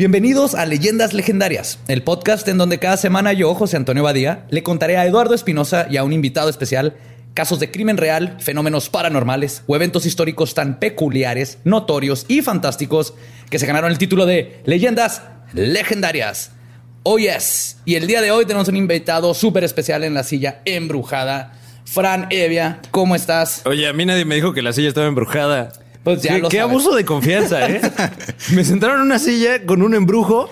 Bienvenidos a Leyendas Legendarias, el podcast en donde cada semana yo, José Antonio Badía, le contaré a Eduardo Espinosa y a un invitado especial casos de crimen real, fenómenos paranormales o eventos históricos tan peculiares, notorios y fantásticos que se ganaron el título de Leyendas Legendarias. Oh yes, y el día de hoy tenemos un invitado súper especial en la silla embrujada. Fran Evia, ¿cómo estás? Oye, a mí nadie me dijo que la silla estaba embrujada. Pues ya qué, lo qué sabes. abuso de confianza, ¿eh? me sentaron en una silla con un embrujo.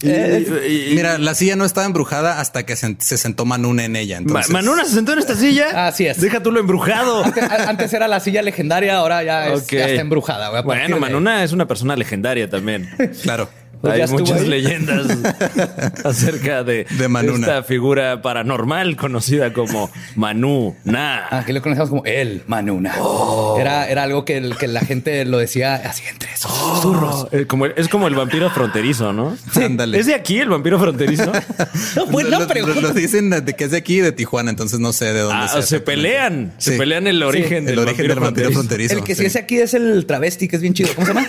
y- y- y- Mira, la silla no estaba embrujada hasta que se, se sentó Manuna en ella. Ma- Entonces, Manuna se sentó en esta silla. Así es. Deja tú lo embrujado. Antes, era la silla legendaria, ahora ya, es- ya está embrujada. Bueno, de- Manuna es una persona legendaria también. Claro. Pues ya Hay estuvo muchas ahí. leyendas acerca de, De Manuna. esta figura paranormal conocida como Manu Na. Aquí lo conocemos como el Manuna. Oh. Era, era algo que, el- que la gente lo decía así entre esos susurros. Eh, como es como el vampiro fronterizo, ¿no? Ándale. ¿Es de aquí el vampiro fronterizo? No, buena lo, pregunta. lo dicen de que es de aquí, de Tijuana, entonces no sé de dónde Ah, sea se pelean. Se Sí. pelean el origen, El del, origen del vampiro fronterizo. El que sí sí. es aquí es el travesti, que es bien chido. ¿Cómo se llama?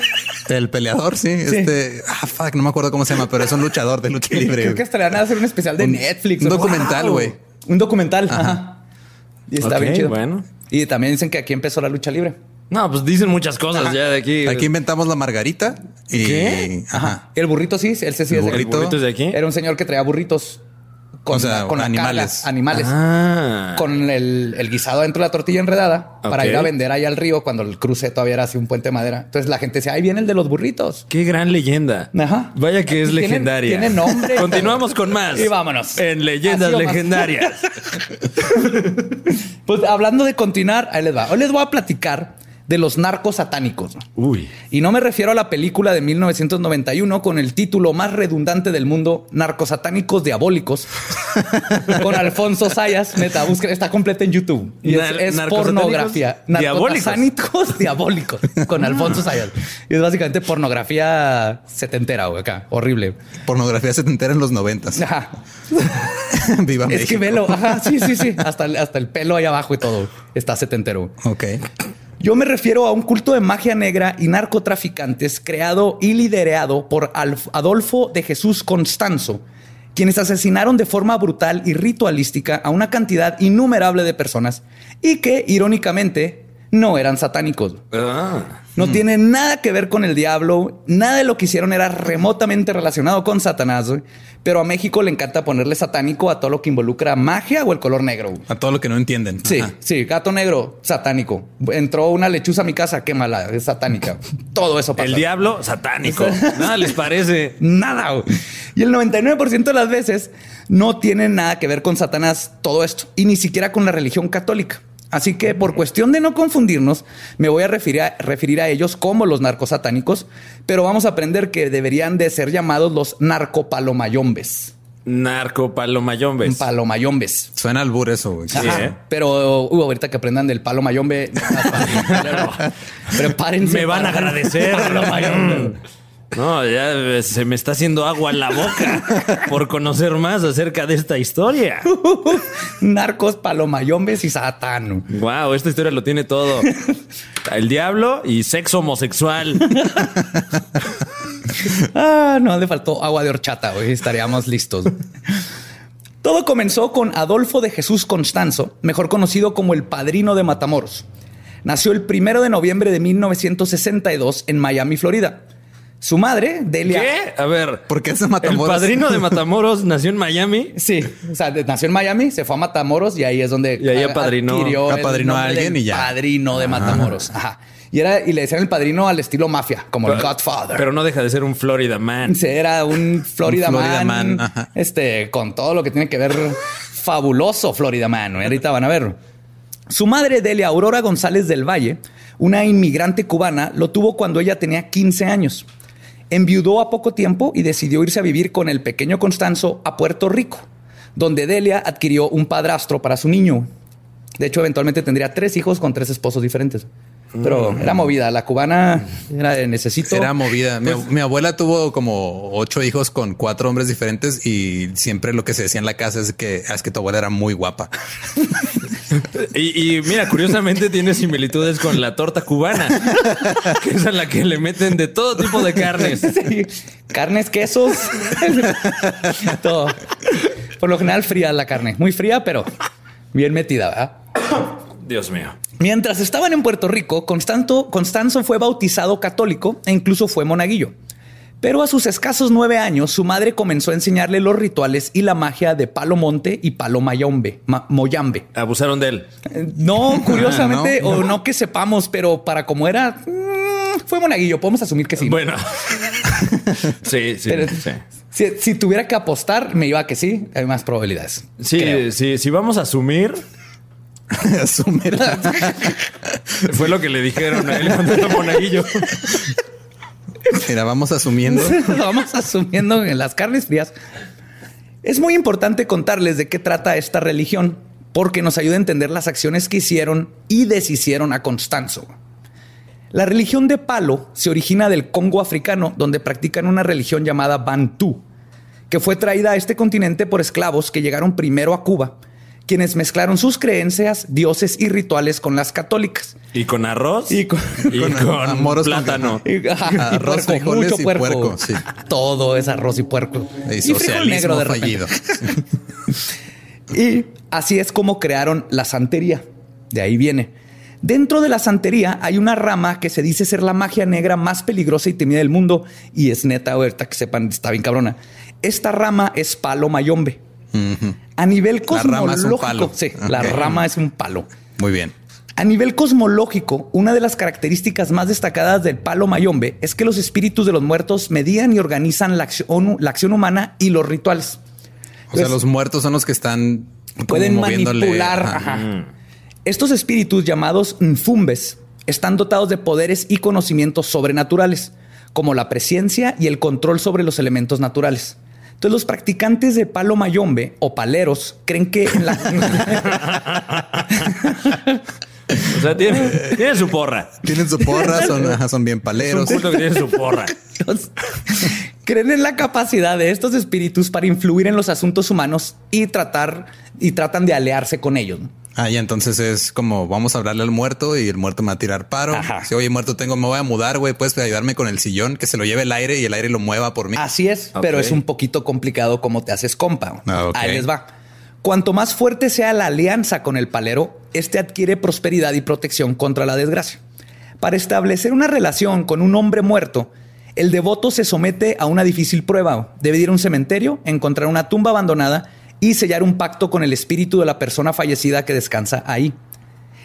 El peleador, sí. Este, ah, fuck, no me acuerdo cómo se llama, pero es un luchador de lucha libre. Creo que hasta le van a hacer un especial de Un- Netflix. un documental, Wow. güey. Un documental. Ajá. Y está bien chido. bueno. Y también dicen que aquí empezó la lucha libre. No, pues dicen muchas cosas ya de aquí. Aquí inventamos la margarita y ¿Qué? Ajá. El burrito sí, él sí es de El aquí. ¿El burrito. burrito es de aquí? Era un señor que traía burritos con, O sea, la- con la animales. carga, animales. Ah. Con el, el guisado dentro de la tortilla enredada para ir a vender allá al río cuando el cruce todavía era así un puente de madera. Entonces la gente decía, ahí viene el de los burritos. Qué gran leyenda. Ajá. Vaya que es Tiene- legendaria. tiene nombre. Continuamos con más. Y vámonos. En leyendas legendarias. Pues hablando de continuar, ahí les va. Hoy les voy a platicar de los narcos satánicos. Uy. Y no me refiero a la película de 1991 con el título más redundante del mundo, Narcosatánicos Diabólicos, con Alfonso Sayas. Neta, está completa en YouTube. Y es, Nar- es narcosatánicos pornografía. diabólicos. Narcosatánicos diabólicos con Alfonso Sayas. Y es básicamente pornografía setentera, güey, acá. Horrible. Pornografía setentera en los noventas. Ajá. Viva Es que velo. Ajá, sí, sí, sí. Hasta, el- hasta el pelo ahí abajo y todo. Está setentero. Ok. Yo me refiero a un culto de magia negra y narcotraficantes creado y liderado por Adolfo de Jesús Constanzo, quienes asesinaron de forma brutal y ritualística a una cantidad innumerable de personas y que, irónicamente, no eran satánicos. Ah. No tiene nada que ver con el diablo, nada de lo que hicieron era remotamente relacionado con Satanás, güey. pero a México le encanta ponerle satánico a todo lo que involucra magia o el color negro. güey. A todo lo que no entienden. Sí, Ajá. sí, gato negro, satánico. Entró una lechuza a mi casa, quémala, es satánica. Todo eso pasa. El diablo satánico. Nada les parece. Nada. güey. Y el 99% de las veces no tiene nada que ver con Satanás todo esto y ni siquiera con la religión católica. Así que por cuestión de no confundirnos, me voy a referir a, referir a ellos como los narcosatánicos, pero vamos a aprender que deberían de ser llamados los narcopalomayombes. Narco palomayombes. Palomayombes. Suena albur eso, güey. Sí, Ajá. ¿eh? Pero uh, ahorita que aprendan del palo mayombe, prepárense. Me van a agradecer. No, ya eh, se me está haciendo agua en la boca por conocer más acerca de esta historia. Narcos, palomayombes y satán. Wow, esta historia lo tiene todo. El diablo y sexo homosexual. Ah, no, le faltó agua de horchata, hoy estaríamos listos. Todo comenzó con Adolfo de Jesús Constanzo, mejor conocido como el padrino de Matamoros. Nació el primero de noviembre de 1962 en Miami, Florida. Su madre, Delia. ¿Qué? A ver. ¿Por qué es de El Matamoros? padrino de Matamoros nació en Miami. Sí, o sea, de- nació en Miami, se fue a Matamoros y ahí es donde Y ahí apadrinó- adquirió el apadrinó a alguien y ya. Padrino de Matamoros. Ajá. Y era y le decían el padrino al estilo mafia, como el Godfather. Pero no deja de ser un Florida man. Sí, era un Florida, Un Florida man, man, este, con todo lo que tiene que ver fabuloso Florida man. Ahorita van a ver. Su madre, Delia Aurora González del Valle, una inmigrante cubana, lo tuvo cuando ella tenía 15 años. Enviudó a poco tiempo y decidió irse a vivir con el pequeño Constanzo a Puerto Rico, donde Delia adquirió un padrastro para su niño. De hecho, eventualmente tendría tres hijos con tres esposos diferentes. Pero era movida. La cubana era de necesito. Era movida. Mi, mi abuela tuvo como ocho hijos con cuatro hombres diferentes y siempre lo que se decía en la casa es que, es que tu abuela era muy guapa. Y, y mira, curiosamente tiene similitudes con la torta cubana, que es a la que le meten de todo tipo de carnes. Sí. Carnes, quesos, todo. Por lo general fría la carne, muy fría, pero bien metida, ¿verdad? Dios mío. Mientras estaban en Puerto Rico, Constanzo, Constanzo fue bautizado católico e incluso fue monaguillo. Pero a sus escasos nueve años, su madre comenzó a enseñarle los rituales y la magia de Palo Monte y Palo Mayombe, Ma- Moyambe. Abusaron de él. Eh, No, curiosamente, Ah, ¿no? o no que sepamos, pero para como era, mm, fue monaguillo. Podemos asumir que sí. Bueno. sí, sí, Pero- sí. Si, si tuviera que apostar, me iba a que sí. Hay más probabilidades. Sí, Creo. sí, si vamos a asumir, Asumir. fue lo que le dijeron a él cuando era monaguillo. Mira, vamos asumiendo. Vamos asumiendo en las carnes frías. Es muy importante contarles de qué trata esta religión, porque nos ayuda a entender las acciones que hicieron y deshicieron a Constanzo. La religión de Palo se origina del Congo africano, donde practican una religión llamada Bantú, que fue traída a este continente por esclavos que llegaron primero a Cuba, quienes mezclaron sus creencias, dioses y rituales con las católicas. Y con arroz Y con- y con con, amoros con- plátano. Y- ajá, y Arroz, puerco, frijoles mucho y puerco. puerco, sí. Todo es arroz y puerco. Y Y frijol negro de repente. fallido. Y así es como crearon la santería. De ahí viene. Dentro de la santería hay una rama que se dice ser la magia negra más peligrosa y temida del mundo. Y es neta, ahorita que sepan, está bien cabrona. Esta rama es palo mayombe. A nivel La rama cosmológico, sí, la rama es un palo. Muy bien. A nivel cosmológico, una de las características más destacadas del palo mayombe es que los espíritus de los muertos medían y organizan la acción, la acción humana y los rituales. O sea, Entonces, los muertos son los que están pueden manipular. ajá. ajá. Estos espíritus llamados nfumbes están dotados de poderes y conocimientos sobrenaturales, como la presencia y el control sobre los elementos naturales. Entonces, los practicantes de palo mayombe o paleros creen que en la, O sea, tiene, tiene su porra. Tienen su porra, son, son bien Es un paleros. culto que tiene su porra. Los- creen en la capacidad de estos espíritus para influir en los asuntos humanos y tratar y tratan de aliarse con ellos. Ah, ya entonces es como vamos a hablarle al muerto y el muerto me va a tirar paro. Ajá. Si oye, muerto, tengo, me voy a mudar, güey. Puedes ayudarme con el sillón, que se lo lleve el aire y el aire lo mueva por mí. Así es, pero es un poquito complicado cómo te haces compa. Ah. Ahí les va. Cuanto más fuerte sea la alianza con el palero, este adquiere prosperidad y protección contra la desgracia. Para establecer una relación con un hombre muerto, el devoto se somete a una difícil prueba. Debe ir a un cementerio, encontrar una tumba abandonada y sellar un pacto con el espíritu de la persona fallecida que descansa ahí.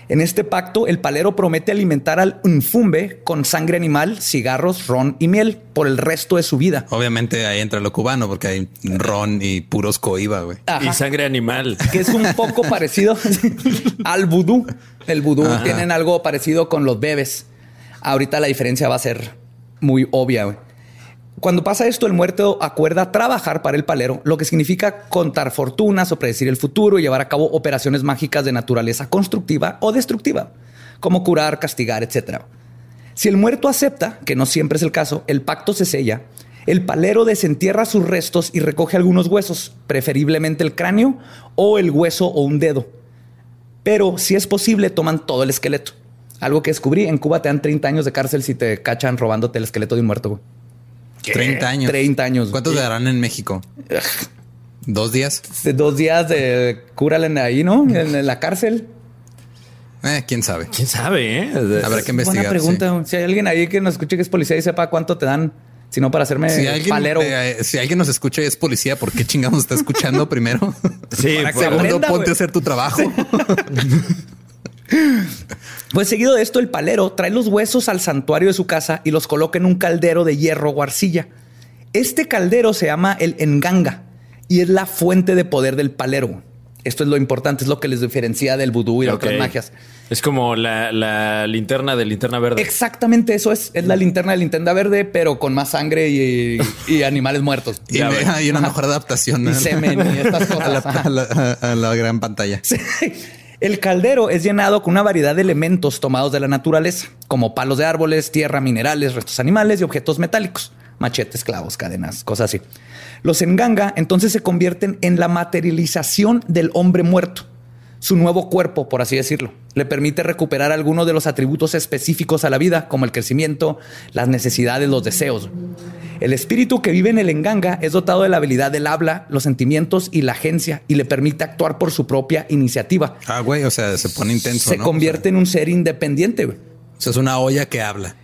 En este pacto, el palero promete alimentar al unfumbe con sangre animal, cigarros, ron y miel por el resto de su vida. Obviamente ahí entra lo cubano porque hay ron y puros coiba, güey. Y sangre animal. que es un poco parecido al vudú. El vudú Ajá. tienen algo parecido con los bebés. Ahorita la diferencia va a ser muy obvia. güey. Cuando pasa esto, el muerto acuerda trabajar para el palero, lo que significa contar fortunas o predecir el futuro y llevar a cabo operaciones mágicas de naturaleza constructiva o destructiva, como curar, castigar, etc. Si el muerto acepta, que no siempre es el caso, el pacto se sella, el palero desentierra sus restos y recoge algunos huesos, preferiblemente el cráneo o el hueso o un dedo. Pero si es posible, toman todo el esqueleto. Algo que descubrí, en Cuba te dan 30 años de cárcel si te cachan robándote el esqueleto de un muerto. Güey. 30 años. 30 años. ¿Cuántos le darán en México? ¿Dos días? De Dos días de cúrale ahí, ¿no? En la cárcel. Eh, quién sabe. ¿Quién sabe, eh? Habrá que investigar. Buena pregunta. Si hay alguien ahí que nos escuche que es policía y sepa cuánto te dan, si no para hacerme. Si alguien, palero. eh, si alguien nos escucha y es policía, ¿por qué chingados está escuchando primero? Sí, Para que por- se Segundo, aprenda, ponte a hacer tu trabajo. Pues seguido de esto, el palero trae los huesos al santuario de su casa y los coloca en un caldero de hierro o arcilla. Este caldero se llama el enganga y es la fuente de poder del palero. Esto es lo importante, es lo que les diferencia del vudú y de otras magias. Es como la, la linterna de linterna verde. Exactamente eso es. Es la linterna de linterna verde, pero con más sangre y, y animales muertos. Y hay una mejor adaptación Y semen y estas a, la, cosas. A la- a la gran pantalla. Sí. El caldero es llenado con una variedad de elementos tomados de la naturaleza, como palos de árboles, tierra, minerales, restos animales y objetos metálicos, machetes, clavos, cadenas, cosas así. Los enganga entonces se convierten en la materialización del hombre muerto, su nuevo cuerpo, por así decirlo. Le permite recuperar algunos de los atributos específicos a la vida, como el crecimiento, las necesidades, los deseos. El espíritu que vive en el enganga es dotado de la habilidad del habla, los sentimientos y la agencia y le permite actuar por su propia iniciativa. Ah, güey, o sea, se pone intenso. Se ¿no? convierte en un ser independiente. güey. O sea, es una olla que habla.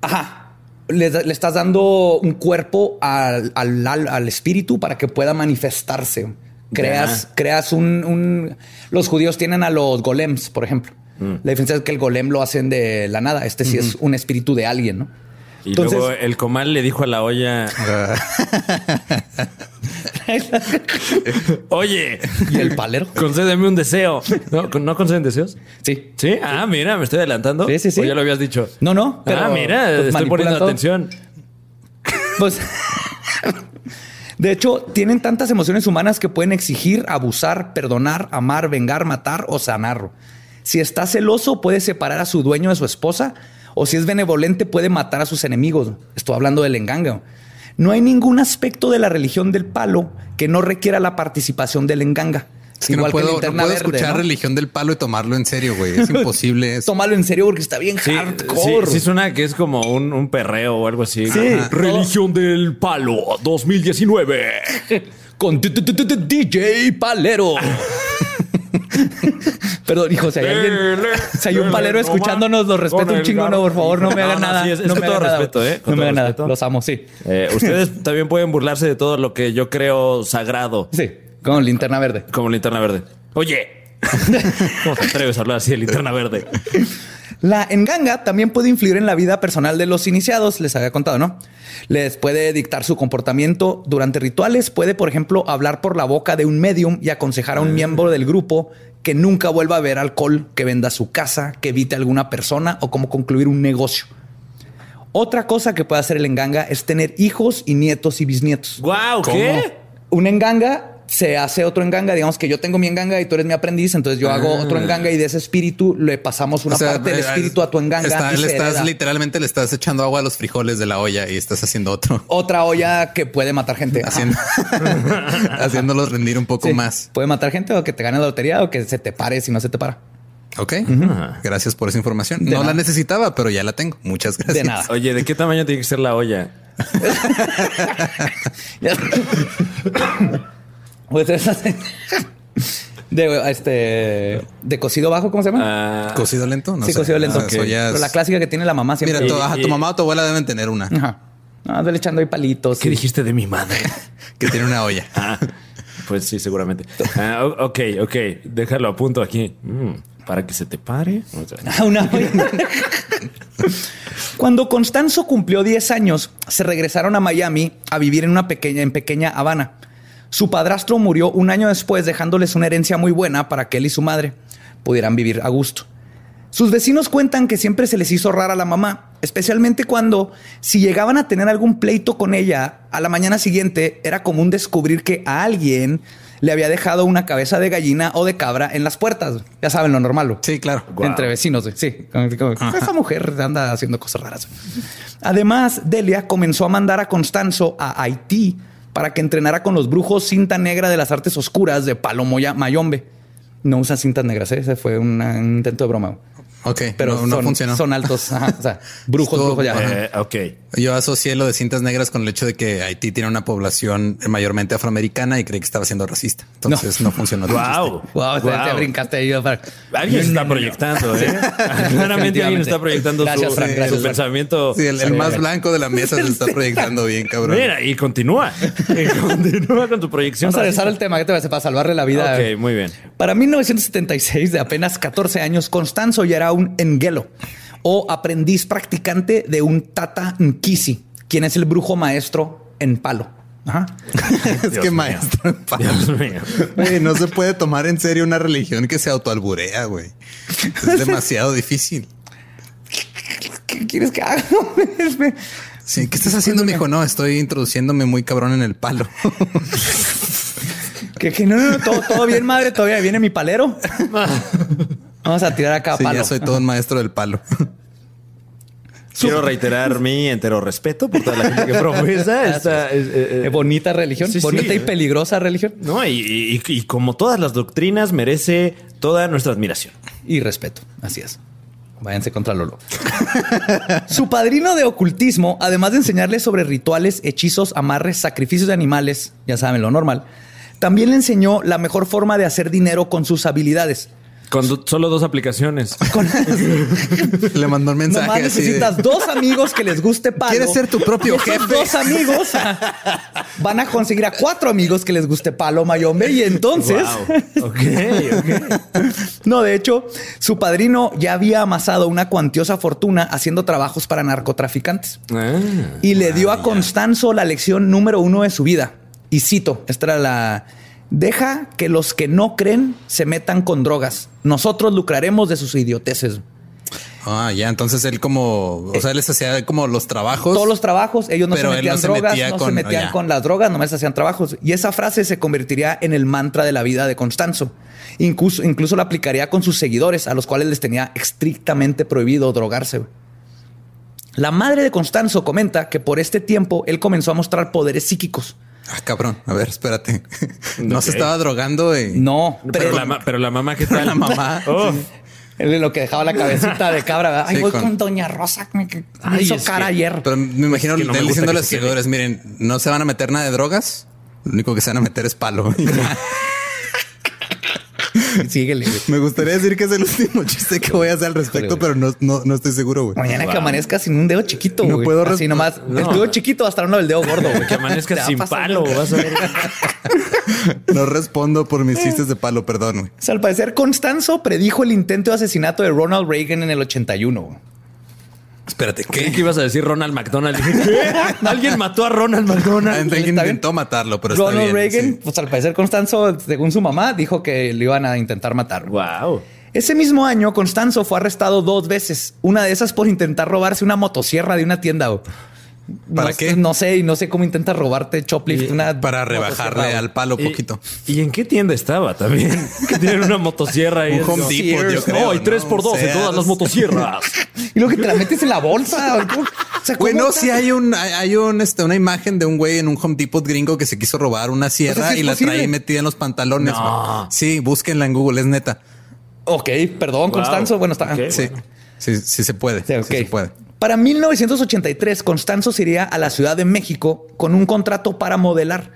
Ajá. Le, le estás dando un cuerpo al- al espíritu para que pueda manifestarse. Creas, creas un, un- Los judíos tienen a los golems, por ejemplo. Mm. La diferencia es que el golem lo hacen de la nada. Este sí es un espíritu de alguien, ¿no? Y Entonces- luego el comal le dijo a la olla, oye, y el palero. concédeme un deseo. ¿No, ¿no conceden deseos? Sí. Sí. Ah, mira, me estoy adelantando. Sí, sí, sí. O ya lo habías dicho. No, no. Pero, ah, mira, pues, estoy poniendo todo. atención. Pues, de hecho, tienen tantas emociones humanas que pueden exigir, abusar, perdonar, amar, vengar, matar o sanar. Si está celoso, puede separar a su dueño de su esposa, o si es benevolente, puede matar a sus enemigos. Estoy hablando del enganga. No hay ningún aspecto de la religión del palo que no requiera la participación del enganga. Es que no Igual puedo, la no puedo verde, escuchar ¿no? religión del palo y tomarlo en serio, güey. Es imposible. eso. Tómalo en serio porque está bien Sí, sí, hardcore. sí suena que es como un, un perreo o algo así. Sí. Ajá. Religión del palo 2019. con DJ Palero. Perdón, hijo, si hay alguien, si hay un palero escuchándonos, los respeto un chingo, no, por favor, no me hagan No, no, nada. sí, es- es no me todo hagan nada. respeto, ¿eh? Con No me todo hagan nada. respeto. Los amo, sí. Eh, ustedes también pueden burlarse de todo lo que yo creo sagrado, Sí, con linterna verde. como linterna verde. Oye, ¿cómo te atreves a hablar así de linterna verde? La enganga también puede influir en la vida personal de los iniciados, les había contado, ¿no? Les puede dictar su comportamiento durante rituales, puede, por ejemplo, hablar por la boca de un medium y aconsejar a un miembro del grupo que nunca vuelva a ver alcohol, que venda su casa, que evite a alguna persona o cómo concluir un negocio. Otra cosa que puede hacer el enganga es tener hijos y nietos y bisnietos. Guau, ¿qué? Un enganga se hace otro enganga. Digamos que yo tengo mi enganga y tú eres mi aprendiz. Entonces yo hago otro enganga y de ese espíritu le pasamos una O sea, parte del eh, espíritu a tu enganga. está- y le estás hereda. literalmente le estás echando agua a los frijoles de la olla y estás haciendo otro. Otra olla que puede matar gente. Haciendo, haciéndolos rendir un poco Sí. más. Puede matar gente o que te gane la lotería o que se te pare si no se te para. Ok. Gracias por esa información. De no nada. la necesitaba, pero ya la tengo. Muchas gracias. De nada. Oye, ¿de qué tamaño tiene que ser la olla? pues esa- de este de cocido bajo, ¿cómo se llama? Ah, ¿Cocido lento? No sí, sé. cocido lento. Ah, eso ya Pero la clásica que tiene la mamá siempre. Mira, tu, Y- ajá, tu y- mamá o tu abuela deben tener una Ajá. No, ando echando ahí palitos. ¿Qué y- dijiste de mi madre? que tiene una olla. Ah, pues sí, seguramente. Ah, ok, ok. Déjalo a punto aquí. Mm, para que se te pare. O sea, Ah, una olla. Cuando Constanzo cumplió 10 años, se regresaron a Miami a vivir en una pequeña, en pequeña Habana. Su padrastro murió un año después, dejándoles una herencia muy buena para que él y su madre pudieran vivir a gusto. Sus vecinos cuentan que siempre se les hizo rara a la mamá, especialmente cuando, si llegaban a tener algún pleito con ella, a la mañana siguiente era común descubrir que a alguien le había dejado una cabeza de gallina o de cabra en las puertas. Ya saben lo normal. Sí, claro. Entre vecinos, sí. Esa mujer anda haciendo cosas raras. Además, Delia comenzó a mandar a Constanzo a Haití para que entrenara con los brujos cinta negra de las artes oscuras de Palomoya Mayombe. No usan cintas negras, ¿eh? ese fue una- un intento de broma. Ok, Pero no, no son, funcionó. son altos. ajá, o sea, brujos, Estuvo- brujos ya. eh, ok. Yo asocié lo de cintas negras con el hecho de que Haití tiene una población mayormente afroamericana y creí que estaba siendo racista. Entonces no, funcionó. tu Wow. Wow, te- te brincaste ahí. para- Alguien está proyectando, ¿eh? Claramente alguien está proyectando Gracias, su, Frank, su gracias, Frank. pensamiento. Sí, el, el más blanco de la mesa se está proyectando bien, cabrón. Mira, y continúa. Y continúa con tu proyección. Vamos a regresar al tema que te parece para salvarle la vida. Ok, muy bien. Para 1976, de apenas 14 años, Constanzo ya era un enguelo o aprendiz practicante de un Tata Nkisi, quien es el brujo maestro en palo. Ajá. es que maestro. en palo. Dios mío. No se puede tomar en serio una religión que se autoalburea, güey. Es demasiado difícil. ¿Qué quieres que haga? Sí, ¿qué estás haciendo, mijo? No, estoy introduciéndome muy cabrón en el palo. que, que no, no, no, todo, todo bien, madre. Todavía viene mi palero. Vamos a tirar acá Sí, palo. ya soy todo un maestro del palo. Quiero reiterar mi entero respeto por toda la gente que profesa esta es- eh, Eh, eh, bonita religión, Sí, sí, bonita y eh. peligrosa religión. no, y, y- y como todas las doctrinas merece toda nuestra admiración. Y respeto. Así es. Váyanse contra Lolo. Su padrino de ocultismo, además de enseñarle sobre rituales, hechizos, amarres, sacrificios de animales, ya saben lo normal, también le enseñó la mejor forma de hacer dinero con sus habilidades. Con do- solo dos aplicaciones. Con- Le mandó un mensaje Nomás así de, necesitas dos amigos que les guste palo. ¿Quieres ser tu propio Y esos jefe? Dos amigos van a conseguir a cuatro amigos que les guste palo mayombe y entonces Wow. Ok, ok. No, de hecho, su padrino ya había amasado una cuantiosa fortuna haciendo trabajos para narcotraficantes. Ah. Y le dio a Constanzo la lección número uno de su vida. Y cito, esta era la... Deja que los que no creen se metan con drogas. Nosotros lucraremos de sus idioteces. Ah, ya, entonces él como, o sea, él les hacía como los trabajos. Todos los trabajos, ellos no se metían no se drogas, metía no se con- metían ya. con las drogas, nomás hacían trabajos. Y esa frase se convertiría en el mantra de la vida de Constanzo. Incluso, incluso la aplicaría con sus seguidores, a los cuales les tenía estrictamente prohibido drogarse. La madre de Constanzo comenta que por este tiempo él comenzó a mostrar poderes psíquicos. Ah, cabrón. A ver, espérate. No se estaba drogando y No, Pero, pero la, pero la mamá, ¿qué tal? la mamá. Oh. él es lo que dejaba la cabecita de cabra. ¿verdad? Ay, Sí, voy con- con... Doña Rosa, que me me Ay, hizo cara que- ayer. Pero me imagino Es que no me él gusta diciendo a los seguidores, miren, no se van a meter nada de drogas. Lo único que se van a meter es palo. Síguele. güey. Me gustaría decir que es el último chiste que voy a hacer al respecto, pero no, no, no estoy seguro, güey. Mañana que amanezca sin un dedo chiquito. No güey. puedo Así nomás. El No. dedo chiquito va a estar uno del dedo gordo. güey. Que amanezca Te va a sin pasar palo. una- Vas a ver. No respondo por mis chistes de palo, perdón, güey. O sea, al parecer, Constanzo predijo el intento de asesinato de Ronald Reagan en el 81. Espérate, Creí ¿qué? que ibas a decir Ronald McDonald. Alguien mató a Ronald McDonald. Alguien ¿Está bien? intentó matarlo, pero está Ronald bien. Reagan, sí. pues al parecer, Constanzo, según su mamá, dijo que le iban a intentar matar. Wow. Ese mismo año, Constanzo fue arrestado dos veces. Una de esas por intentar robarse una motosierra de una tienda. ¿Para No- qué? No sé, y no sé cómo intenta robarte Choplift. Una Para rebajarle al palo Y- poquito. ¿Y, en qué tienda estaba también? Que tienen una motosierra ahí. Un Home Depot, yo creo, No, hay ¿no? 3 por 2 en todas las motosierras. Y luego que te la metes en la bolsa. güey. O sea, ¿cómo Bueno, está? sí hay un, hay, un, este, una imagen de un güey en un Home Depot gringo que se quiso robar una sierra O sea, ¿sí es y la trae metida en los pantalones. No. Sí, búsquenla en Google, es neta. Ok, perdón, Wow. Constanzo. Bueno, está. Ok. Sí, sí, sí se puede. Sí, ok. Sí se puede. Para 1983, Constanzo se iría a la Ciudad de México con un contrato para modelar.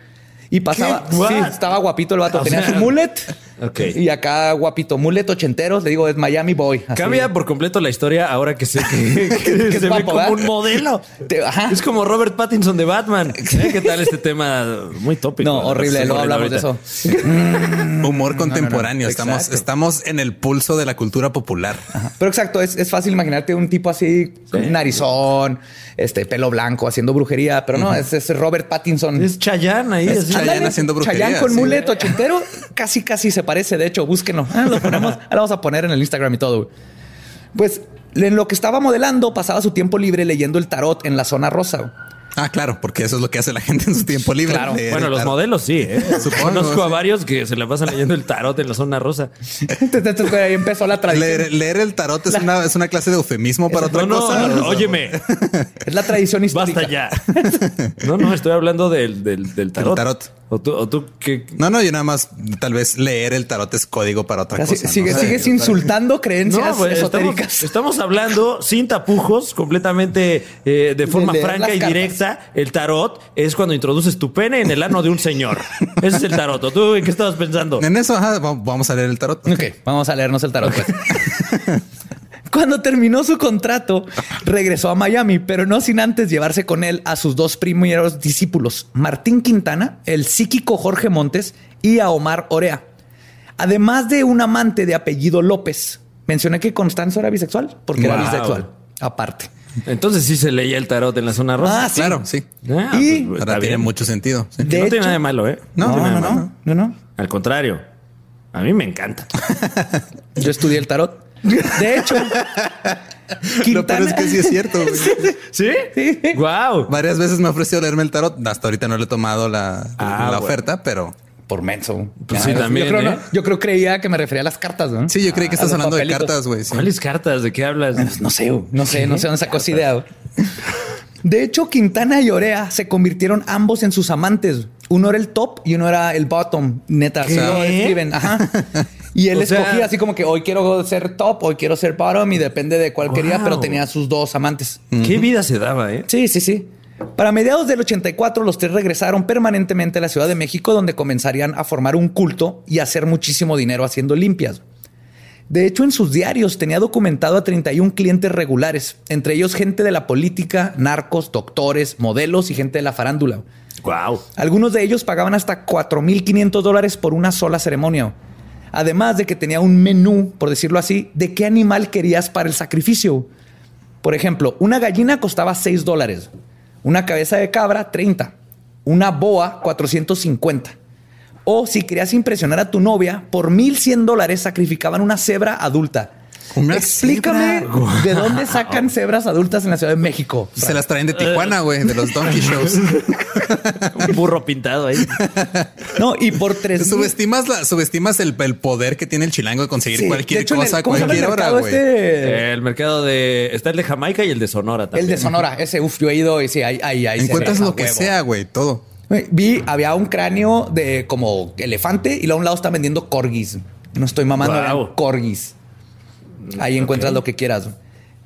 Y pasaba, sí, estaba guapito el vato. O Tenía sea, su mullet. Ok. Y acá guapito, mullet ochenteros. Le digo, es Miami Boy. así. Cambia por completo la historia ahora que sé que, se ve guapo, como ¿verdad? un modelo. Te- ajá. Es como Robert Pattinson de Batman. ¿Eh? ¿Qué tal este tema? Muy tópico. No, horrible. Corriendo hablamos de eso. Humor contemporáneo. Estamos, Exacto. estamos en el pulso de la cultura popular. Pero exacto, es, es fácil imaginarte un tipo así, con narizón, este pelo blanco, haciendo brujería. Pero no, es, es Robert Pattinson. Es Chayanne ahí. Es. Chayanne haciendo brujería, Chayanne con sí. mulet ochentero, casi casi se parece. De hecho, búsquenlo. Ah, lo ponemos, ahora vamos a poner en el Instagram y todo. güey. Pues en lo que estaba modelando, pasaba su tiempo libre leyendo el tarot en la zona rosa. Ah, claro, porque eso es lo que hace la gente en su tiempo libre. Claro. Bueno, los modelos sí. ¿eh? Supongo, Conozco a varios que se la pasan leyendo el tarot en la zona rosa. Ahí empezó la tradición. Leer, leer el tarot es, una, es una clase de eufemismo para No, otra no, cosa. no, óyeme, Es la tradición histórica. basta ya. No, no, estoy hablando del, del, del tarot. tarot. O tú, o tú que No, no, yo nada más, tal vez leer el tarot es código para otra cosa. ¿no? sigue- sigues insultando creencias pues, estamos, esotéricas. estamos hablando sin tapujos, completamente eh, de forma franca y cartas. directa. El tarot es cuando introduces tu pene en el ano de un señor. Ese es el tarot. ¿O ¿Tú en qué estabas pensando? En eso, ajá, va- vamos a leer el tarot. Ok, vamos a leernos el tarot. pues. Cuando terminó su contrato, regresó a Miami, pero no sin antes llevarse con él a sus dos primeros discípulos, Martín Quintana, el psíquico Jorge Montes y a Omar Orea. Además de un amante de apellido López. Mencioné que Constanzo era bisexual, porque era bisexual, aparte. Entonces sí se leía el tarot en la zona rosa. Ah, sí. Claro, sí. Ah, Y- pues, Ahora tiene mucho sentido. sí. Que De no tiene nada de malo, ¿eh? No, no, no, no, no. Al contrario, a mí me encanta. Yo estudié el tarot. De hecho, Lo peor es que sí es cierto. güey. ¿Sí? Sí. Wow. Varias veces me ha ofrecido leerme el tarot. Hasta ahorita no le he tomado la, Ah, la bueno. oferta, pero Por menso. Pues Ah, sí, yo- también, Yo creo, ¿eh? no- yo creo creía que me refería a las cartas, ¿no? sí, yo creí que estás hablando de cartas, güey. sí. ¿Cuáles cartas? ¿De qué hablas? No sé, güey. no sé, no sé dónde sacó esa idea. De hecho, Quintana y Orea se convirtieron ambos en sus amantes. Uno era el top y uno era el bottom. Neta, así ¿Qué? lo describen. Ajá. Y él O sea- escogía así como que hoy quiero ser top, hoy quiero ser bottom y depende de cuál quería, pero tenía sus dos amantes. ¿Qué vida se daba, eh? Sí, sí, sí. Para mediados del 84, los tres regresaron permanentemente a la Ciudad de México, donde comenzarían a formar un culto y a hacer muchísimo dinero haciendo limpias. De hecho, en sus diarios tenía documentado a 31 clientes regulares, entre ellos gente de la política, narcos, doctores, modelos y gente de la farándula. Wow. Algunos de ellos pagaban hasta 4.500 dólares por una sola ceremonia. Además de que tenía un menú, por decirlo así, de qué animal querías para el sacrificio. Por ejemplo, una gallina costaba 6 dólares, una cabeza de cabra 30, una boa 450. O si querías impresionar a tu novia, por 1.100 dólares sacrificaban una cebra adulta. Una Explícame cebra. de dónde sacan cebras adultas en la Ciudad de México. Se las traen de Tijuana, güey, de los Donkey Shows. Un burro pintado ahí. No, y por 3 subestimas la, subestimas el, el poder que tiene el chilango de conseguir Sí, de cualquier hecho, cosa a ¿cómo se llama el cualquier hora, mercado güey. este? El mercado de. Está el de Jamaica y el de Sonora también. El de Sonora, ese, uf, yo he ido y sí, ahí, ahí, ahí se Encuentras lo que huevo. sea, güey, todo. Vi, había un cráneo de como elefante y luego a un lado están vendiendo corgis. No estoy mamando, corgis. Ahí encuentras lo que quieras.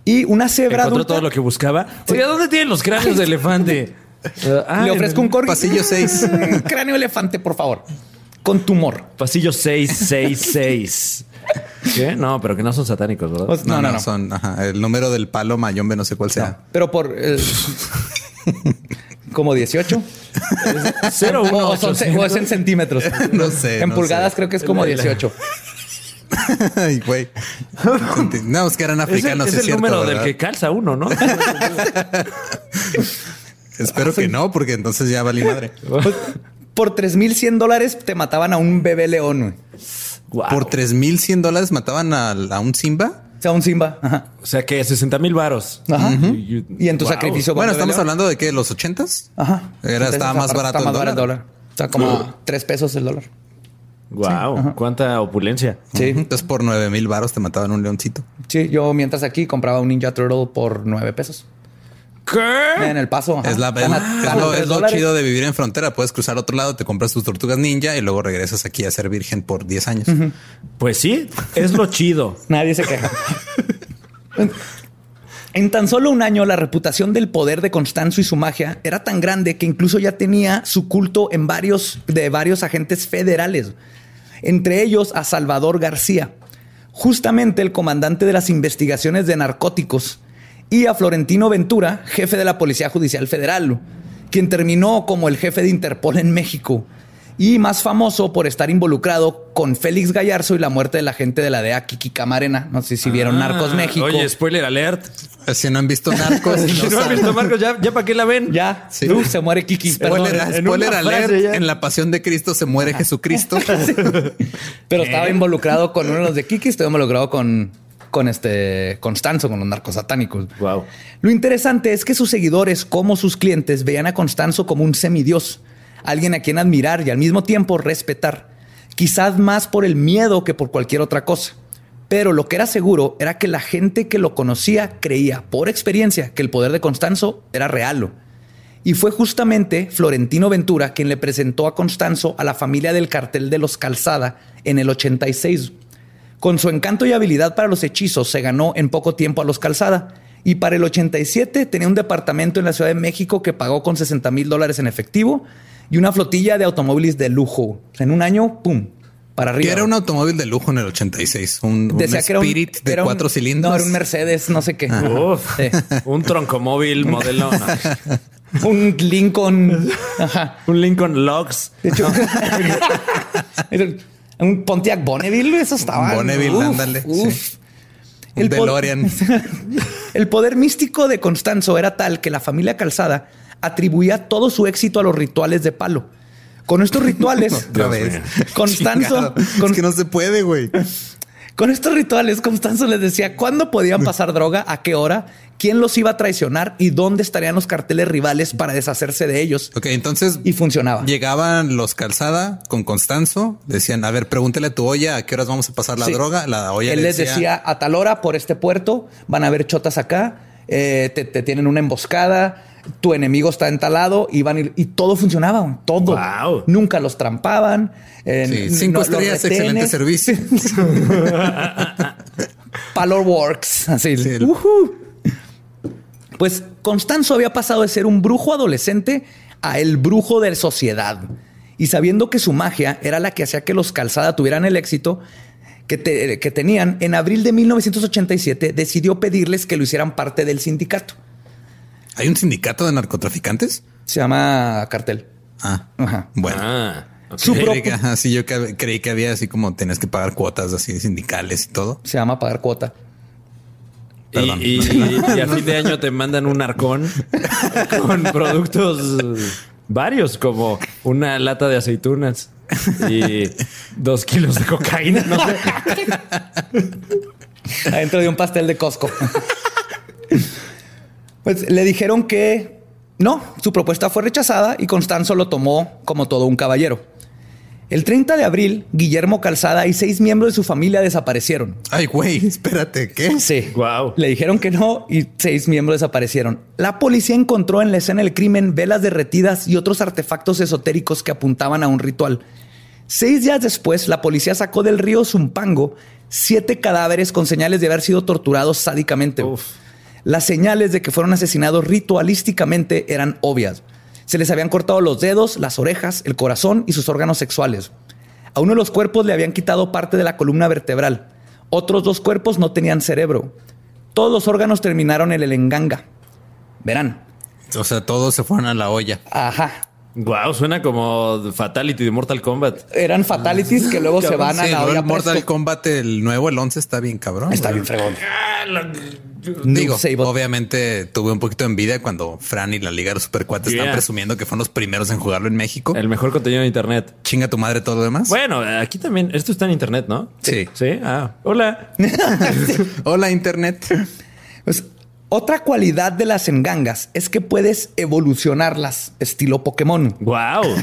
Y una cebra Encontró adulta. todo lo que buscaba. Oye, ¿dónde tienen los cráneos de elefante? Uh, ah, Le ofrezco un corgi. Pasillo seis. Mm, cráneo elefante, por favor. Con tumor. Pasillo 666. ¿Qué? No, pero que no son satánicos, ¿verdad? Pues, no, no, no. Son ajá, el número del palo mayombe, no sé cuál sea. Pero por. eh, como 18. Cero, O, uno, o son- o es en centímetros. No sé, En no pulgadas sé. creo que es como La- la- 18. Ay, güey. No, es que eran Es el, africanos, es es, el cierto, número ¿verdad? del que calza uno, ¿no? Espero que no, porque entonces ya valí madre. Por 3100 dólares te mataban a un bebé león. Guau. Por 3100 dólares mataban a, a un Simba. O sea, un Simba. Ajá. O sea que 60 mil varos. Ajá. Y- Y en tu sacrificio. Bueno, estamos león. hablando de que los 80s. Ajá. Era- estaba más barato está el más barato dólar. O sea, como tres pesos el dólar. Guau, cuánta opulencia. Sí. Entonces por 9 mil varos te mataban un leoncito. Sí, yo mientras aquí compraba un Ninja Turtle por nueve pesos. ¿Qué? En el paso. ajá. Es, la, es lo, es lo chido de vivir en frontera. Puedes cruzar a otro lado, te compras tus tortugas ninja y luego regresas aquí a ser virgen por 10 años. Pues sí, es lo chido. Nadie se queja. En tan solo un año, la reputación del poder de Constanzo y su magia era tan grande que incluso ya tenía su culto en varios de varios agentes federales, entre ellos a Salvador García, justamente el comandante de las investigaciones de narcóticos, y a Florentino Ventura, jefe de la Policía Judicial Federal, quien terminó como el jefe de Interpol en México y más famoso por estar involucrado con Félix Gallarzo y la muerte de la gente de la DEA Kiki Camarena. No sé si vieron Ah, Narcos México. Oye, spoiler alert. Si no han visto narcos, Si no no han visto Marcos, ya, ya para qué la ven. ya, Sí. Uf, se muere Kiki. Spoiler, perdón. spoiler alert, frase en la pasión de Cristo se muere Jesucristo. Pero estaba involucrado con uno de los de Kiki, estuvo involucrado con, con este Constanzo, con los narcos satánicos. Wow. Lo interesante es que sus seguidores, como sus clientes, veían a Constanzo como un semidios, alguien a quien admirar y al mismo tiempo respetar, quizás más por el miedo que por cualquier otra cosa. Pero lo que era seguro era que la gente que lo conocía creía, por experiencia, que el poder de Constanzo era real. Y fue justamente Florentino Ventura quien le presentó a Constanzo a la familia del cartel de los Calzada en el 86. Con su encanto y habilidad para los hechizos, se ganó en poco tiempo a los Calzada. Y para el 87 tenía un departamento en la Ciudad de México que pagó con 60 mil dólares en efectivo y una flotilla de automóviles de lujo. En un año, ¡pum! Para arriba. que era un automóvil de lujo en el 86. Un, un Spirit de era un- cuatro cilindros. No, era un Mercedes, no sé qué. Uf, Sí. un troncomóvil modelo. no. Un Lincoln. Ajá. Un Lincoln Logs. De hecho, un Pontiac Bonneville, eso estaba. Bonneville, ándale, uf. sí. El, po- DeLorean. el poder místico de Constanzo era tal que la familia Calzada atribuía todo su éxito a los rituales de palo. Con estos rituales, Otra vez. Constanzo, con- Es que no se puede, güey. con estos rituales, Constanzo les decía cuándo podían pasar droga, a qué hora, quién los iba a traicionar y dónde estarían los carteles rivales para deshacerse de ellos. Ok, entonces Y funcionaba. llegaban los calzada con Constanzo, decían, a ver, pregúntele a tu olla a qué horas vamos a pasar la Sí. droga. La olla Él le les decía a tal hora por este puerto, van a haber chotas acá, eh, te, te tienen una emboscada, tu enemigo está entalado y van a ir- y todo funcionaba, todo. Wow. Nunca los trampaban. eh, Sí, cinco no- estrellas, excelente servicio. Palor Works. Así. Sí, el- Ujú. Pues Constanzo había pasado de ser un brujo adolescente a el brujo de sociedad. Y sabiendo que su magia era la que hacía que los Calzada tuvieran el éxito que, te- que tenían, en abril de 1987 decidió pedirles que lo hicieran parte del sindicato. ¿Hay un sindicato de narcotraficantes? Se llama Cartel. Ah, Ajá. bueno. Ah, ok. Su Creí propio- que, ajá, sí, yo creí que había así como tenías que pagar cuotas así sindicales y todo. Se llama pagar cuota. Y- y a fin de año te mandan un arcón con productos varios, como una lata de aceitunas y dos kilos de cocaína. No sé. adentro de un pastel de Costco. pues le dijeron que no, su propuesta fue rechazada y Constanzo lo tomó como todo un caballero. El 30 de abril, Guillermo Calzada y seis miembros de su familia desaparecieron. Ay, güey, espérate, ¿qué? Sí. Guau. Le dijeron que no y seis miembros desaparecieron. La policía encontró en la escena del crimen velas derretidas y otros artefactos esotéricos que apuntaban a un ritual. Seis días después, la policía sacó del río Zumpango siete cadáveres con señales de haber sido torturados sádicamente. Uf. Las señales de que fueron asesinados ritualísticamente eran obvias. Se les habían cortado los dedos, las orejas, el corazón y sus órganos sexuales. A uno de los cuerpos le habían quitado parte de la columna vertebral. Otros dos cuerpos no tenían cerebro. Todos los órganos terminaron en el enganga. Verán. O sea, todos se fueron a la olla. Ajá. Wow, suena como Fatality de Mortal Kombat. Eran fatalities que luego se van a la olla Mortal presto. Kombat, el nuevo, el 11, está bien cabrón. Está güey. bien fregón. Digo, obviamente tuve un poquito de envidia cuando Fran y la Liga de los Supercuates Yeah. están presumiendo que fueron los primeros en jugarlo en México. El mejor contenido de internet. Chinga tu madre todo lo demás. Bueno, aquí también. Esto está en internet, ¿no? Sí. Sí. Ah, hola. Hola, Internet. Pues, otra cualidad de las engangas es que puedes evolucionarlas, estilo Pokémon. Wow.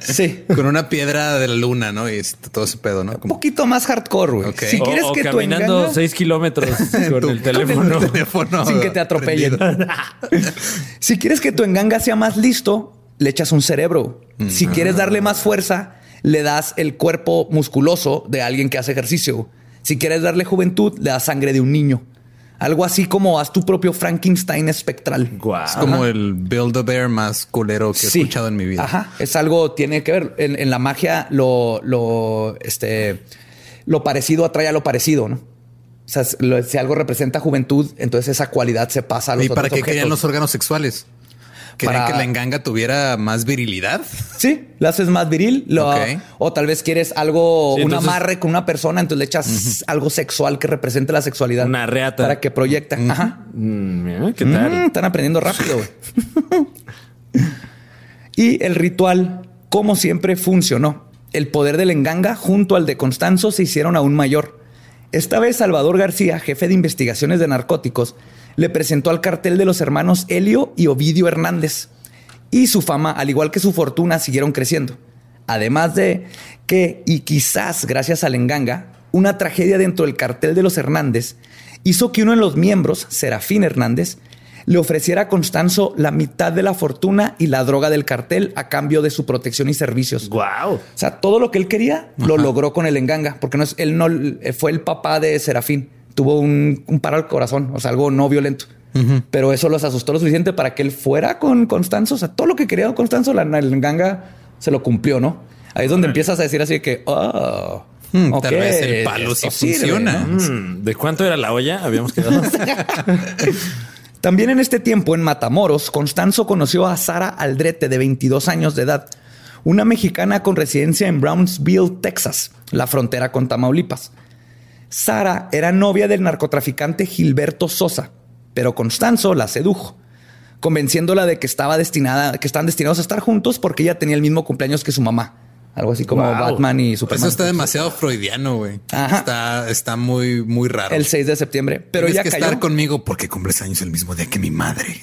Sí. Con una piedra de la luna, ¿no? Y este- todo ese pedo, ¿no? Un poquito más hardcore, güey. Ok. Si O- quieres o, que tu caminando enganga... seis kilómetros con tu- el teléfono. con el teléfono sin que te atropellen. si quieres que tu enganga sea más listo, le echas un cerebro. Si quieres darle más fuerza, le das el cuerpo musculoso de alguien que hace ejercicio. Si quieres darle juventud, le das sangre de un niño. Algo así como haz tu propio Frankenstein espectral. Es como el Build-A-Bear más culero que he escuchado en mi vida. Ajá. Es algo, tiene que ver. En, en la magia, lo, lo, este, lo parecido atrae a lo parecido, ¿no? O sea, si algo representa juventud, entonces esa cualidad se pasa a los ¿Y para qué querían objetos. los órganos sexuales? ¿Querían Para- que la enganga tuviera más virilidad? Sí, lo haces más viril. lo- Ok. O tal vez quieres algo, Sí, un entonces- amarre con una persona, entonces le echas algo sexual que represente la sexualidad. Una reata. Para que proyecta. Ajá. Mm, ¿Qué Mm, tal? están aprendiendo rápido. güey. y el ritual, como siempre, funcionó. El poder del enganga junto al de Constanzo se hicieron aún mayor. Esta vez Salvador García, jefe de investigaciones de narcóticos, le presentó al cartel de los hermanos Helio y Ovidio Hernández. Y su fama, al igual que su fortuna, siguieron creciendo. Además de que, y quizás gracias al enganga, una tragedia dentro del cartel de los Hernández hizo que uno de los miembros, Serafín Hernández, le ofreciera a Constanzo la mitad de la fortuna y la droga del cartel a cambio de su protección y servicios. Wow. O sea, todo lo que él quería lo logró con el enganga, porque no es, él no eh, fue el papá de Serafín. Tuvo un, un paro al corazón, o sea, algo no violento. Pero eso los asustó lo suficiente para que él fuera con Constanzo. O sea, todo lo que quería Constanzo, la, el enganga se lo cumplió, ¿no? Ahí es donde empiezas a decir así de que, oh, Hmm, ok, tal vez el palo sí sirve, funciona. ¿no? Mm, ¿De cuánto era la olla? Habíamos quedado. También en este tiempo, en Matamoros, Constanzo conoció a Sara Aldrete, de 22 años de edad, una mexicana con residencia en Brownsville, Texas, la frontera con Tamaulipas. Sara era novia del narcotraficante Gilberto Sosa, pero Constanzo la sedujo, convenciéndola de que estaba destinada, que estaban destinados a estar juntos porque ella tenía el mismo cumpleaños que su mamá. Algo así como Wow. Batman y Superman. Eso está demasiado freudiano, güey. Está, está muy, muy raro. El 6 de septiembre. Pero Tienes que cayó. estar conmigo porque cumples años el mismo día que mi madre.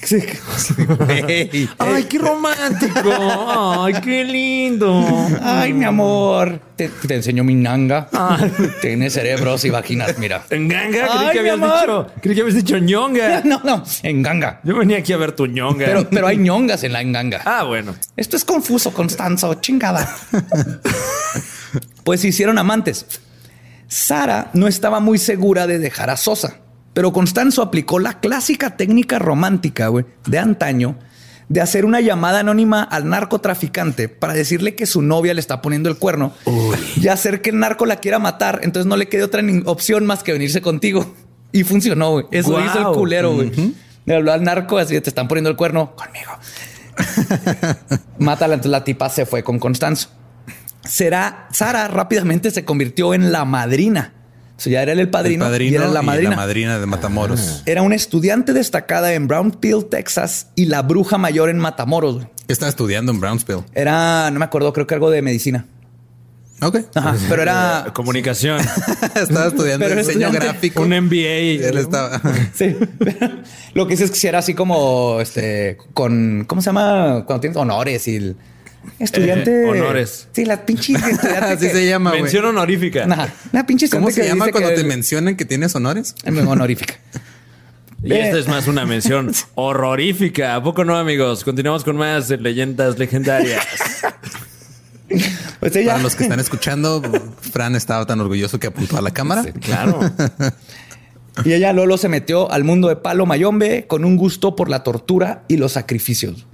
Sí. Ay, qué romántico. Ay, qué lindo. Ay, mi amor. Te, te enseño mi nanga. Tiene cerebros y vaginas, mira. En ganga, creí Ay, que habías amor. dicho. Creí que habías dicho ñonga. No, no, en ganga. Yo venía aquí a ver tu ñonga. Pero, pero hay ñongas en la enganga. Ah, bueno. Esto es confuso, Constanzo, chingada. pues se hicieron amantes. Sara no estaba muy segura de dejar a Sosa, pero Constanzo aplicó la clásica técnica romántica güey, de antaño de hacer una llamada anónima al narcotraficante para decirle que su novia le está poniendo el cuerno y hacer que el narco la quiera matar. Entonces no le quede otra opción más que venirse contigo. Y funcionó. güey. Eso hizo el culero. güey. Le habló al narco así te están poniendo el cuerno conmigo. Mátala. Entonces la tipa se fue con Constanzo. Será, Sara rápidamente se convirtió en la madrina. O sea, ya era el padrino, el padrino y era la madrina. madrina de Matamoros. Era una estudiante destacada en Brownfield, Texas, y la bruja mayor en Matamoros. güey. ¿Qué estaba estudiando en Brownsville? Era, no me acuerdo, creo que algo de medicina. Ok. Ajá, pero era. Comunicación. estaba estudiando Pero diseño estudiante. gráfico. Un MBA. Él estaba. Sí. Lo que hice es que si era así como este con ¿cómo se llama? Cuando tienes honores y el estudiante. Eh, honores. Sí, la pinche estudiante. Así que- se llama, güey. Mención honorífica. Una pinche ¿Cómo se que llama cuando que te mencionan que tienes honores? honorífica. Y esta es más una mención horrorífica. ¿A poco no, amigos? Continuamos con más leyendas legendarias. Pues ella, Para los que están escuchando, Fran estaba tan orgulloso que apuntó a la cámara. Claro. y ella Lolo se metió al mundo de Palo Mayombe con un gusto por la tortura y los sacrificios.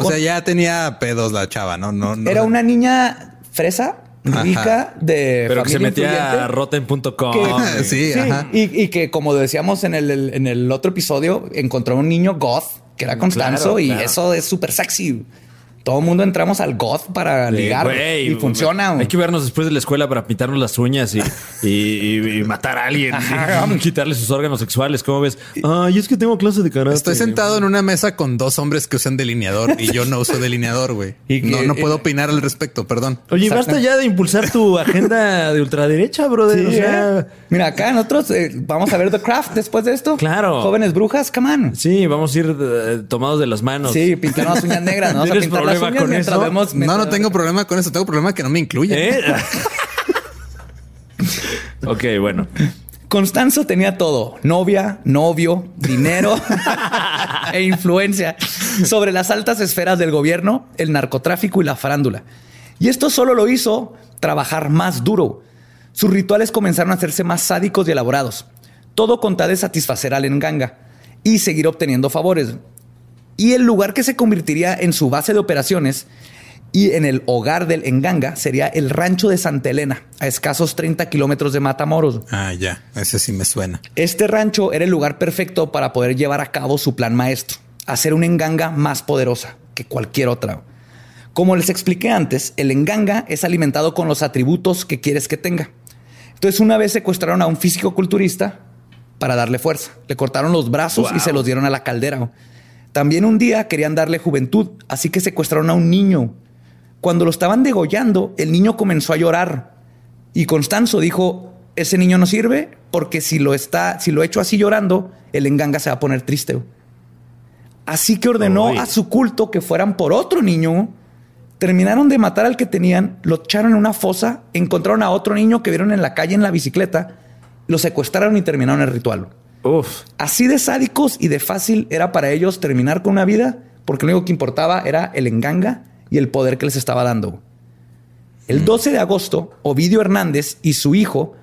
O sea, ya tenía pedos la chava, ¿no? no, no Era una niña fresa, Ajá. rica, de Pero que se metía a rotten.com. que- Sí, ajá. Y, y que como decíamos en el, el- en el otro episodio, encontró un niño goth que era Constanzo Claro, y claro. eso es súper sexy. Todo el mundo entramos al goth para ligar y funciona. Hay que vernos después de la escuela para pintarnos las uñas y, y- y- y matar a alguien. Y quitarle sus órganos sexuales. ¿Cómo ves? Ay, es que tengo clase de karate. Estoy sentado en una mesa con dos hombres que usan delineador y yo no uso delineador, güey. No, no puedo opinar al respecto, perdón. Oye, Exacto. basta ya de impulsar tu agenda de ultraderecha, brother. Sí, o sea, ¿eh? Mira, acá nosotros eh, vamos a ver The Craft después de esto. Claro. Jóvenes brujas, come on. sí, vamos a ir eh, tomados de las manos. Sí, pintarnos las uñas negras. ¿no? Vamos a ¿Tienes pintar las problema uñas con mientras eso? vemos- No, no tengo problema con eso. Tengo problema que no me incluyen. ¿Eh? ok, bueno. Constanzo tenía todo: novia, novio, dinero e influencia sobre las altas esferas del gobierno, el narcotráfico y la farándula. Y esto solo lo hizo trabajar más duro. Sus rituales comenzaron a hacerse más sádicos y elaborados. Todo con tal de satisfacer al enganga y seguir obteniendo favores. Y el lugar que se convertiría en su base de operaciones y en el hogar del enganga sería el rancho de Santa Elena, a escasos 30 kilómetros de Matamoros. Ah, ya. Ese sí me suena. Este rancho era el lugar perfecto para poder llevar a cabo su plan maestro, hacer una enganga más poderosa que cualquier otra. Como les expliqué antes, el enganga es alimentado con los atributos que quieres que tenga. Entonces, una vez secuestraron a un físico culturista para darle fuerza. Le cortaron los brazos y se los dieron a la caldera. También un día querían darle juventud, así que secuestraron a un niño. Cuando lo estaban degollando, el niño comenzó a llorar. Y Constanzo dijo, ese niño no sirve porque si lo está, si lo echo así llorando, el enganga se va a poner triste. Así que ordenó a su culto que fueran por otro niño. Terminaron de matar al que tenían, lo echaron en una fosa, encontraron a otro niño que vieron en la calle en la bicicleta, lo secuestraron y terminaron el ritual. Uf. Así de sádicos y de fácil era para ellos terminar con una vida, porque lo único que importaba era el enganga y el poder que les estaba dando. El 12 de agosto, Ovidio Hernández y su hijo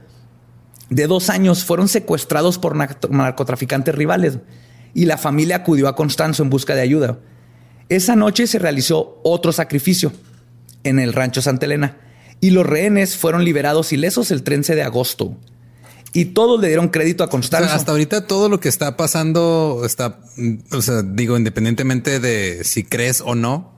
de dos años fueron secuestrados por narco- narcotraficantes rivales y la familia acudió a Constanzo en busca de ayuda. Esa noche se realizó otro sacrificio en el rancho Santa Elena y los rehenes fueron liberados ilesos el 13 de agosto. Y todos le dieron crédito a O Constanzo. sea, hasta ahorita todo lo que está pasando está, o sea, digo, independientemente de si crees o no,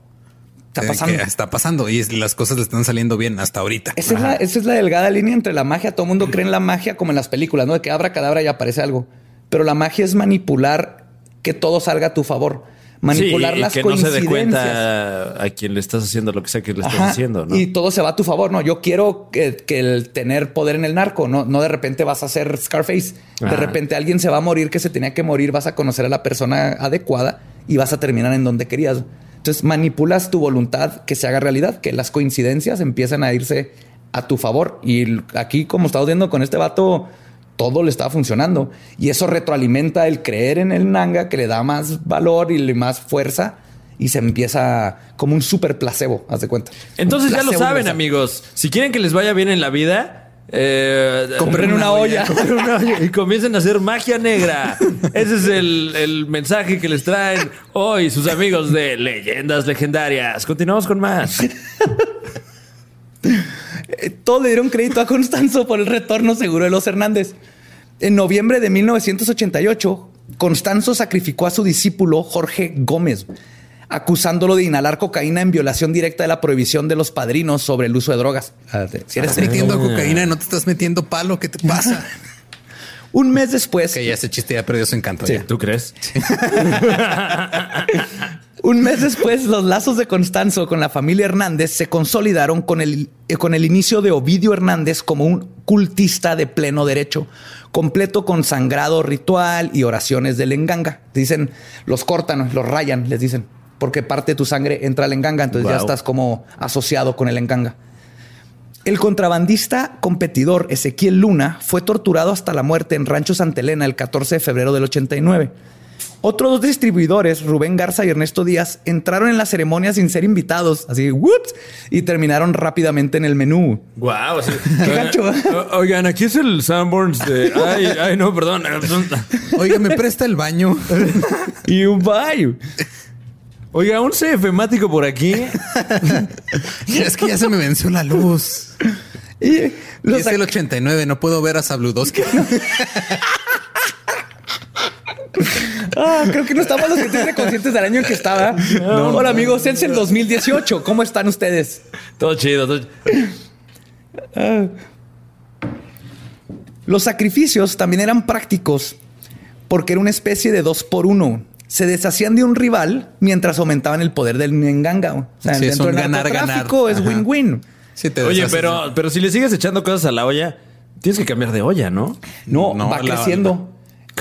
Está pasando. está pasando y las cosas le están saliendo bien hasta ahorita. Esa es, la, esa es la delgada línea entre la magia. Todo el mundo cree en la magia como en las películas, ¿no? De que abra cadabra y aparece algo. Pero la magia es manipular que todo salga a tu favor. Manipular Sí, las que no se dé coincidencias. cuenta a quien le estás haciendo lo que sea que le estás haciendo, ¿no? Y todo se va a tu favor. No, yo quiero que, que el tener poder en el narco. No, no de repente vas a ser Scarface. De repente alguien se va a morir que se tenía que morir. Vas a conocer a la persona adecuada y vas a terminar en donde querías. Entonces manipulas tu voluntad que se haga realidad, que las coincidencias empiezan a irse a tu favor. Y aquí, como estamos viendo con este vato, todo le estaba funcionando. Y eso retroalimenta el creer en el nanga, que le da más valor y más fuerza. Y se empieza como un super placebo, haz de cuenta. Entonces ya lo saben, universal. amigos. Si quieren que les vaya bien en la vida, eh, Compren una olla. una olla y comiencen a hacer magia negra. Ese es el, el mensaje que les traen hoy sus amigos de Leyendas Legendarias. Continuamos con más. Eh, Todo le dieron crédito a Constanzo por el retorno seguro de los Hernández. En noviembre de 1988, Constanzo sacrificó a su discípulo Jorge Gómez, acusándolo de inhalar cocaína en violación directa de la prohibición de los padrinos sobre el uso de drogas. Ah, Si eres Estás metiendo cocaína y no te estás metiendo palo. ¿Qué te pasa? Un mes después, que ya ese chiste ya perdió su encanto. Sí. ¿Tú crees? Un mes después, los lazos de Constanzo con la familia Hernández se consolidaron con el, eh, con el inicio de Ovidio Hernández como un cultista de pleno derecho, completo con sangrado ritual y oraciones del enganga. Dicen, los cortan, los rayan, les dicen, porque parte de tu sangre entra al enganga, entonces ya estás como asociado con el enganga. El contrabandista competidor Ezequiel Luna fue torturado hasta la muerte en Rancho Santa Elena el 14 de febrero del 89. Otros dos distribuidores, Rubén Garza y Ernesto Díaz, entraron en la ceremonia sin ser invitados, así, whoops, y terminaron rápidamente en el menú. Wow. Qué gancho, ¿eh? Oigan, aquí es el Sanborns de. Ay, ay, no, perdón. Oiga, me presta el baño. Y un bye. Oiga, un CF por aquí. es que ya se me venció la luz. Y Y es el 89, no puedo ver a Sabludowski. Ah, creo que no estamos los suficientemente conscientes del año en que estaba. Hola amigos, es el 2018. ¿Cómo están ustedes? Todo chido. todo- Los sacrificios también eran prácticos porque era una especie de dos por uno. Se deshacían de un rival mientras aumentaban el poder del Nganga. O sea, Sí, es dentro un del ganar, narcotráfico ganar. es win-win. Sí, te Oye, pero, pero si le sigues echando cosas a la olla, tienes que cambiar de olla, ¿no? No, No, va la- creciendo.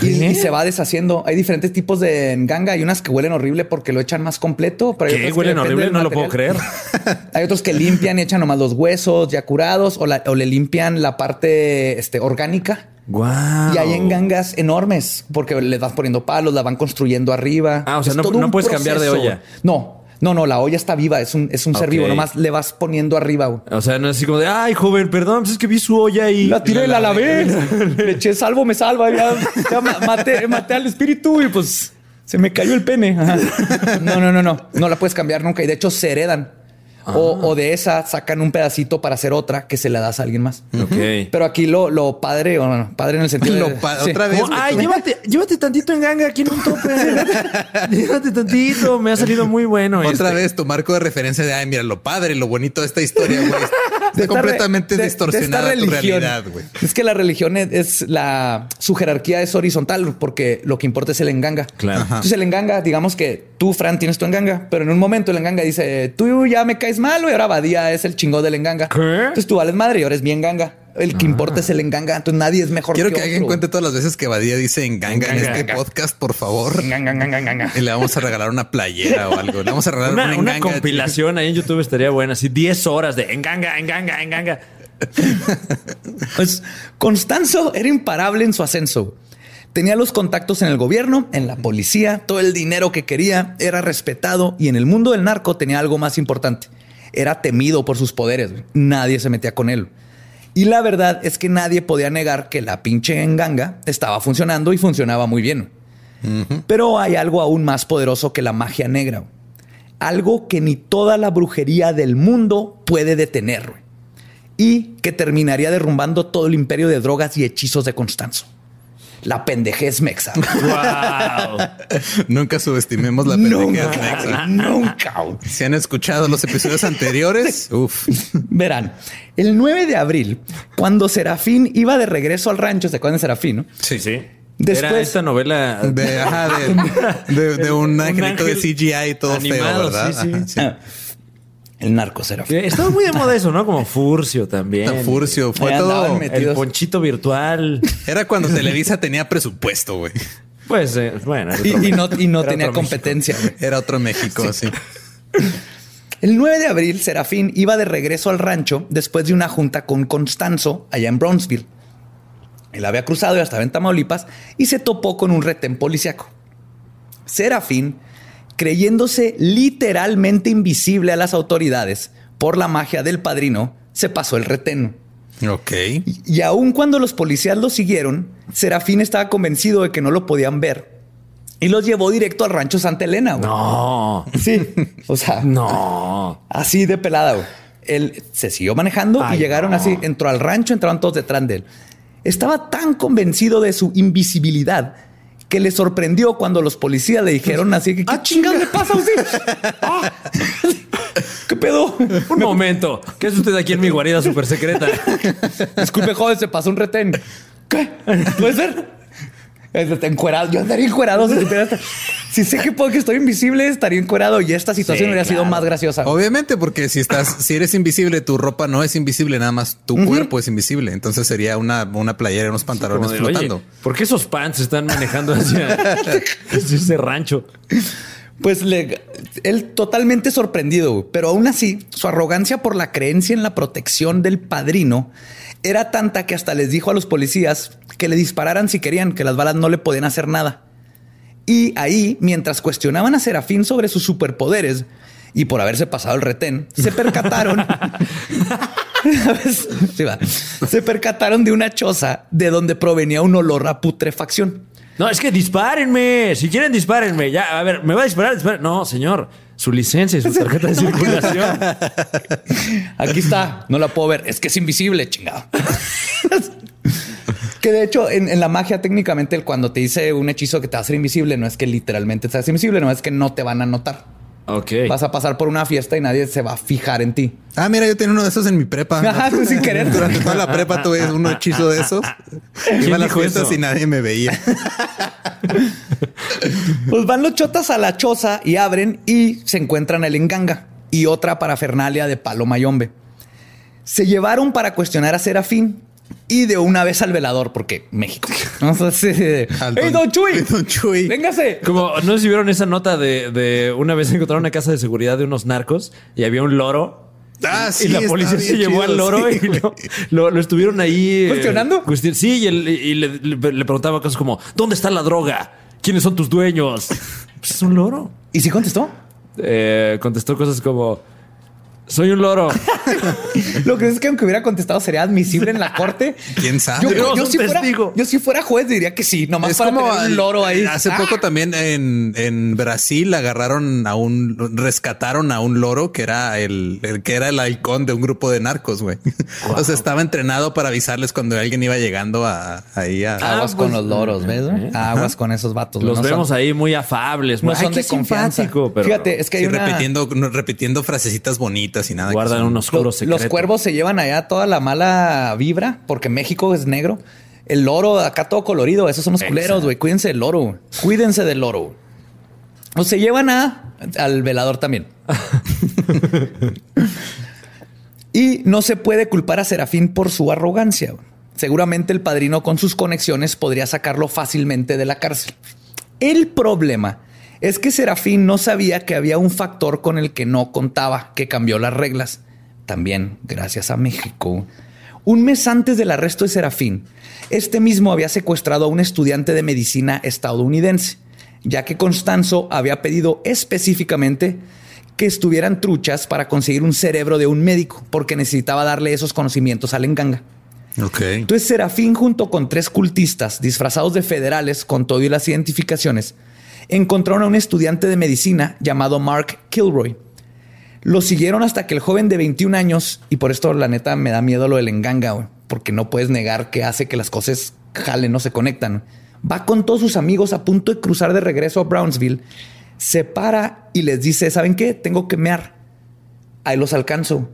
Y, se va deshaciendo. Hay diferentes tipos de nganga. Hay unas que huelen horrible porque lo echan más completo. Pero hay ¿Qué? que Huelen horrible, no lo puedo creer. Hay otros que limpian y echan nomás los huesos ya curados o, la- o le limpian la parte este, orgánica. Wow. Y hay en gangas enormes porque le vas poniendo palos, la van construyendo arriba. Ah, o sea, Es no- no puedes cambiar de olla. No, no, no, la olla está viva, es un, es un ser vivo, nomás le vas poniendo arriba. güey. O sea, no es así como de, ay, joven, perdón, pues es que vi su olla y... La tiré, la lavé, le eché salvo, me salva, ya, ya ma- maté, maté al espíritu y pues se me cayó el pene. Ajá. No, no, no, no, no la puedes cambiar nunca y de hecho se heredan. O, o de esa sacan un pedacito para hacer otra que se la das a alguien más. Ok. Pero aquí lo, lo padre, o no, padre en el sentido de... Lo pa- sí. otra vez. Como, ay, llévate, llévate tantito en ganga aquí en un tope. llévate tantito, me ha salido muy bueno. Otra este. vez tu marco de referencia de, ay, mira, lo padre, lo bonito de esta historia, güey. de Está completamente re- de- de distorsionada tu realidad, güey. Es que la religión es, es la su jerarquía es horizontal porque lo que importa es el enganga. Claro. Ajá. Entonces el enganga, digamos que tú, Fran, tienes tu enganga, pero en un momento el enganga dice, tú ya me caes mal, y ahora Badía es el chingón del enganga. ¿Qué? Entonces tú vales madre y ahora es mi enganga. El que importa es el enganga. Entonces nadie es mejor Quiero que que alguien otro. cuente todas las veces que Badía dice en ganga en Enganga, este enganga. podcast, por favor. Enganga, enganga, enganga. Y le vamos a regalar una playera o algo. Le vamos a regalar Una, una, una enganga. compilación ahí en YouTube estaría buena. Así 10 horas de enganga, enganga, enganga. Pues Constanzo era imparable en su ascenso. Tenía los contactos en el gobierno, en la policía, todo el dinero que quería, era respetado y en el mundo del narco tenía algo más importante. Era temido por sus poderes. Nadie se metía con él. Y la verdad es que nadie podía negar que la pinche enganga estaba funcionando y funcionaba muy bien. Pero hay algo aún más poderoso que la magia negra. Algo que ni toda la brujería del mundo puede detener. y que terminaría derrumbando todo el imperio de drogas y hechizos de Constanzo. La pendejez mexa. Wow. Nunca subestimemos la nunca, pendejez mexa. nunca. Si han escuchado los episodios anteriores, uff. Verán, el 9 de abril, cuando Serafín iba de regreso al rancho, ¿se acuerdan de Serafín? no? Sí, sí. Después- Era esta novela De, ajá, de, de- de un Un angelito de ángel CGI todo animado, feo, ¿verdad? sí, sí. Ajá, sí. Ah, El narco Serafín. Estaba muy de moda eso, ¿no? Como Furcio también. Furcio. Fue todo. El ponchito virtual. Era cuando Televisa tenía presupuesto, güey. Pues, eh, bueno. era Y, y no, y no tenía competencia. güey. Era otro México, sí. El 9 de abril, Serafín iba de regreso al rancho después de una junta con Constanzo allá en Brownsville. Él había cruzado y estaba en Tamaulipas y se topó con un retén policiaco. Serafín, creyéndose literalmente invisible a las autoridades por la magia del padrino, se pasó el retén. Ok. Y aun cuando los policías lo siguieron, Serafín estaba convencido de que no lo podían ver y los llevó directo al rancho Santa Elena. güey. No. Sí, o sea, No. Así de pelada, güey. Él se siguió manejando Ay, y llegaron no. así, entró al rancho, entraron todos detrás de él. Estaba tan convencido de su invisibilidad que le sorprendió cuando los policías le dijeron así que, ¿qué Ah, chingados le pasa a usted? Ah, ¿Qué pedo? Un momento. ¿Qué hace usted aquí en mi guarida súper secreta? Disculpe, joven, se pasó un retén. ¿Qué? ¿Puede ser? Encuerado. Yo estaría encuerado. Si, supiera- si sé que puedo que estoy invisible, estaría encuerado y esta situación Sí, hubiera sido más graciosa. Obviamente, porque si estás, si eres invisible, tu ropa no es invisible, nada más tu cuerpo es invisible. Entonces sería una, una playera y unos pantalones Como de, flotando. Oye, ¿por qué esos pants están manejando hacia, hacia ese rancho? Pues le- él totalmente sorprendido, pero aún así su arrogancia por la creencia en la protección del padrino era tanta que hasta les dijo a los policías que le dispararan si querían, que las balas no le podían hacer nada. Y ahí, mientras cuestionaban a Serafín sobre sus superpoderes y por haberse pasado el retén, se percataron. Se percataron de una choza de donde provenía un olor a putrefacción. No, es que dispárenme. Si quieren, dispárenme. Ya, a ver, ¿me va a disparar? Disparen. No, señor. Su licencia y su tarjeta de circulación. Aquí está, no la puedo ver. Es que es invisible, chingado. que de hecho, en, en la magia, técnicamente, el cuando te dice un hechizo que te va a hacer invisible, no es que literalmente te hace invisible, no es que no te van a notar. Ok. Vas a pasar por una fiesta y nadie se va a fijar en ti. Ah, mira, yo tenía uno de esos en mi prepa. Ajá, tú sin querer. Durante toda la prepa tuve un hechizo de esos. Iba a las fiestas eso? y nadie me veía. Pues van los chotas a la choza y abren y se encuentran el enganga y otra parafernalia de palo mayombe. Se llevaron para cuestionar a Serafín y de una vez al velador, porque México. Entonces, ¡Ey, don Chuy! Don Chuy. ¡Véngase! Como no sé si vieron esa nota de, de una vez encontraron una casa de seguridad de unos narcos y había un loro. Ah, sí, y la policía se llevó chido, al loro sí, y lo, lo- lo estuvieron ahí. eh, ¿Cuestionando? cuestion- sí, y, el- y le, le- le preguntaba cosas como: ¿Dónde está la droga? ¿Quiénes son tus dueños? Pues es un loro. ¿Y si contestó? Eh, contestó cosas como: Soy un loro. Lo que es que aunque hubiera contestado sería admisible en la corte. ¿Quién sabe? Yo, si fuera, testigo. yo si fuera juez diría que sí, nomás Es para como tener un loro ahí. Hace Ah, poco también en, en Brasil agarraron a un, rescataron a un loro que era el, el que era el halcón de un grupo de narcos, güey. O sea, estaba entrenado para avisarles cuando alguien iba llegando a, ahí a, Aguas Ah, con pues, los loros, ¿ves? eh, Aguas con esos vatos. Los no son- vemos ahí muy afables. no muy- son Ay, de confianza. simpático, pero Fíjate, es que hay sí, una... repitiendo, repitiendo frasecitas bonitas y nada. guardan son- un oscuro Los, secreto. los cuervos se llevan allá toda la mala vibra porque México es negro. El loro acá todo colorido. Esos son los culeros, güey. Cuídense del loro. Cuídense del loro. O se llevan a al velador también. y no se puede culpar a Serafín por su arrogancia. Seguramente el padrino con sus conexiones podría sacarlo fácilmente de la cárcel. El problema es que Serafín no sabía que había un factor con el que no contaba, que cambió las reglas. También gracias a México. Un mes antes del arresto de Serafín, este mismo había secuestrado a un estudiante de medicina estadounidense, ya que Constanzo había pedido específicamente que estuvieran truchas para conseguir un cerebro de un médico, porque necesitaba darle esos conocimientos al enganga. Ok. Entonces Serafín junto con tres cultistas disfrazados de federales con todo y las identificaciones encontraron a un estudiante de medicina llamado Mark Kilroy. Lo siguieron hasta que el joven de 21 años, y por esto la neta me da miedo lo del enganga, porque no puedes negar que hace que las cosas jalen, no se conectan. va con todos sus amigos a punto de cruzar de regreso a Brownsville, se para y les dice, ¿saben qué? Tengo que mear. Ahí los alcanzo.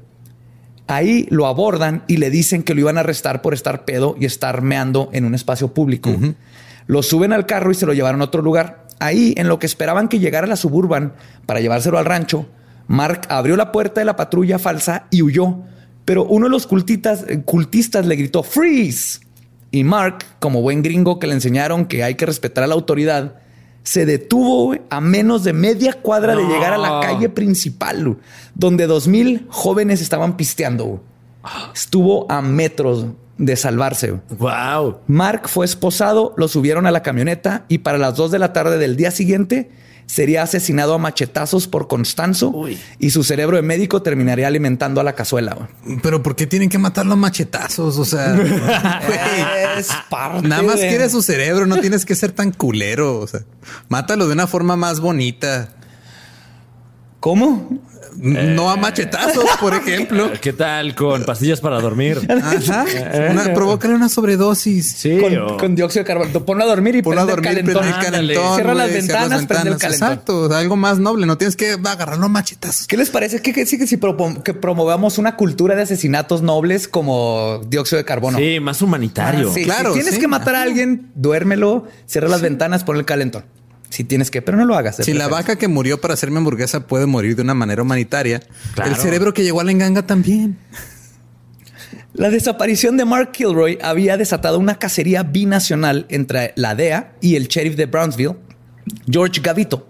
Ahí lo abordan y le dicen que lo iban a arrestar por estar pedo y estar meando en un espacio público. Lo suben al carro y se lo llevaron a otro lugar. Ahí, en lo que esperaban que llegara la suburban para llevárselo al rancho, Mark abrió la puerta de la patrulla falsa y huyó. Pero uno de los cultistas, eh, cultistas le gritó ¡Freeze! Y Mark, como buen gringo que le enseñaron que hay que respetar a la autoridad, se detuvo a menos de media cuadra de llegar a la calle principal, donde dos mil jóvenes estaban pisteando. Estuvo a metros de salvarse. Wow. Mark fue esposado, lo subieron a la camioneta y para las dos de la tarde del día siguiente sería asesinado a machetazos por Constanzo y su cerebro de médico terminaría alimentando a la cazuela. Pero ¿por qué tienen que matarlo a machetazos? O sea, es parte nada más de- quiere su cerebro, no tienes que ser tan culero. O sea, mátalo de una forma más bonita. ¿Cómo? No a machetazos, por ejemplo. ¿Qué tal con pastillas para dormir? Ajá. Una, provócale una sobredosis. Sí, Con, o- con dióxido de carbono. Ponlo a dormir y Ponlo a prende el dormir, prende calentón. el calentón. Cierra las güey, cierra ventanas, prende el calentón. Exacto. o sea, algo más noble. No tienes que agarrarlo a machetazos. ¿Qué les parece que, que sí que si que promovamos una cultura de asesinatos nobles como dióxido de carbono? sí, más humanitario. Ah, sí. Claro, Si tienes sí. que matar a alguien, duérmelo, cierra las ventanas, pon el calentón. Si tienes que, pero no lo hagas. Si la vaca que murió para hacerme hamburguesa puede morir de una manera humanitaria, Claro. el cerebro que llegó a la enganga también. La desaparición de Mark Kilroy había desatado una cacería binacional entre la DEA y el sheriff de Brownsville, George Gavito.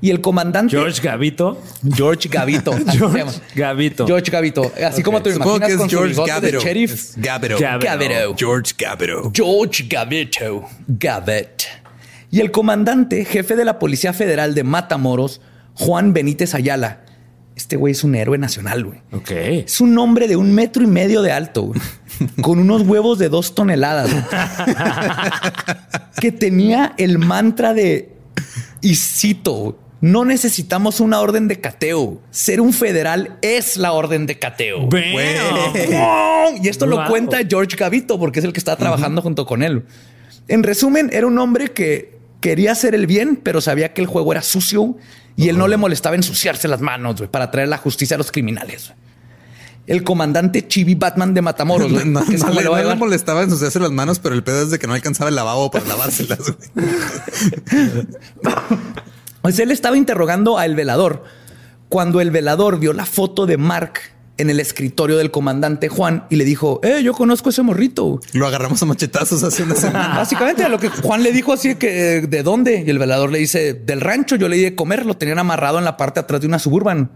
Y el comandante George Gavito. George Gavito. George. Gavito. George Gavito. Así como lo Supongo imaginas que es con su George de Gavito. sheriff. Gavito. Gavito. George Gavito. George Gavito. Gavet. Y el comandante, jefe de la Policía Federal de Matamoros, Juan Benítez Ayala. Este güey es un héroe nacional, güey. Ok. Es un hombre de un metro y medio de alto, güey, con unos huevos de dos toneladas, güey, que tenía el mantra de, y cito, no necesitamos una orden de cateo. Ser un federal es la orden de cateo. Bueno. Y esto lo cuenta George Gavito, porque es el que está trabajando junto con él. En resumen, era un hombre que quería hacer el bien, pero sabía que el juego era sucio y él no le molestaba ensuciarse las manos para traer la justicia a los criminales. El comandante Chibi Batman de Matamoros, güey, No, que le, no molestaba ensuciarse las manos, pero el pedo es de que no alcanzaba el lavabo para lavárselas. güey. Pues él estaba interrogando al velador cuando el velador vio la foto de Mark en el escritorio del comandante Juan y le dijo, eh, yo conozco ese morrito. Lo agarramos a machetazos hace una semana. Básicamente a lo que Juan le dijo así que eh, de dónde y el velador le dice del rancho. Yo le di de comer, lo tenían amarrado en la parte de atrás de una suburban.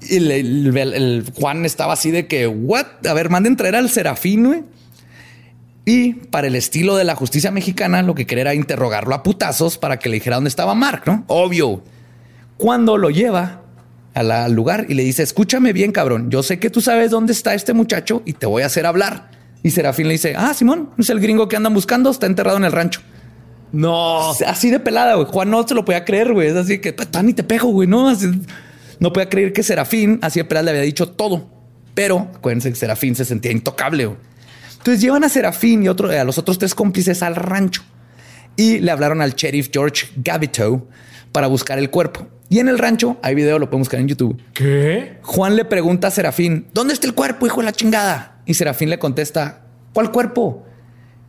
Y el, el- el- el Juan estaba así de que, what? A ver, manden traer al serafín, güey. Y para el estilo de la justicia mexicana, lo que quería era interrogarlo a putazos para que le dijera dónde estaba Mark, ¿no? Obvio. Cuando lo lleva a la- al lugar y le dice, escúchame bien, cabrón, yo sé que tú sabes dónde está este muchacho y te voy a hacer hablar. Y Serafín le dice, ah, Simón, es el gringo que andan buscando, está enterrado en el rancho. No. Así de pelada, güey. Juan no se lo podía creer, güey. Es así que, "Pues, ni te pego, güey, ¿no? Así- no podía creer que Serafín, así de pelada, le había dicho todo. Pero acuérdense que Serafín se sentía intocable, güey. Entonces llevan a Serafín y otro, a los otros tres cómplices al rancho y le hablaron al sheriff George Gavito para buscar el cuerpo. Y en el rancho, hay video, lo pueden buscar en YouTube. ¿Qué? Juan le pregunta a Serafín, ¿dónde está el cuerpo, hijo de la chingada? Y Serafín le contesta, ¿cuál cuerpo?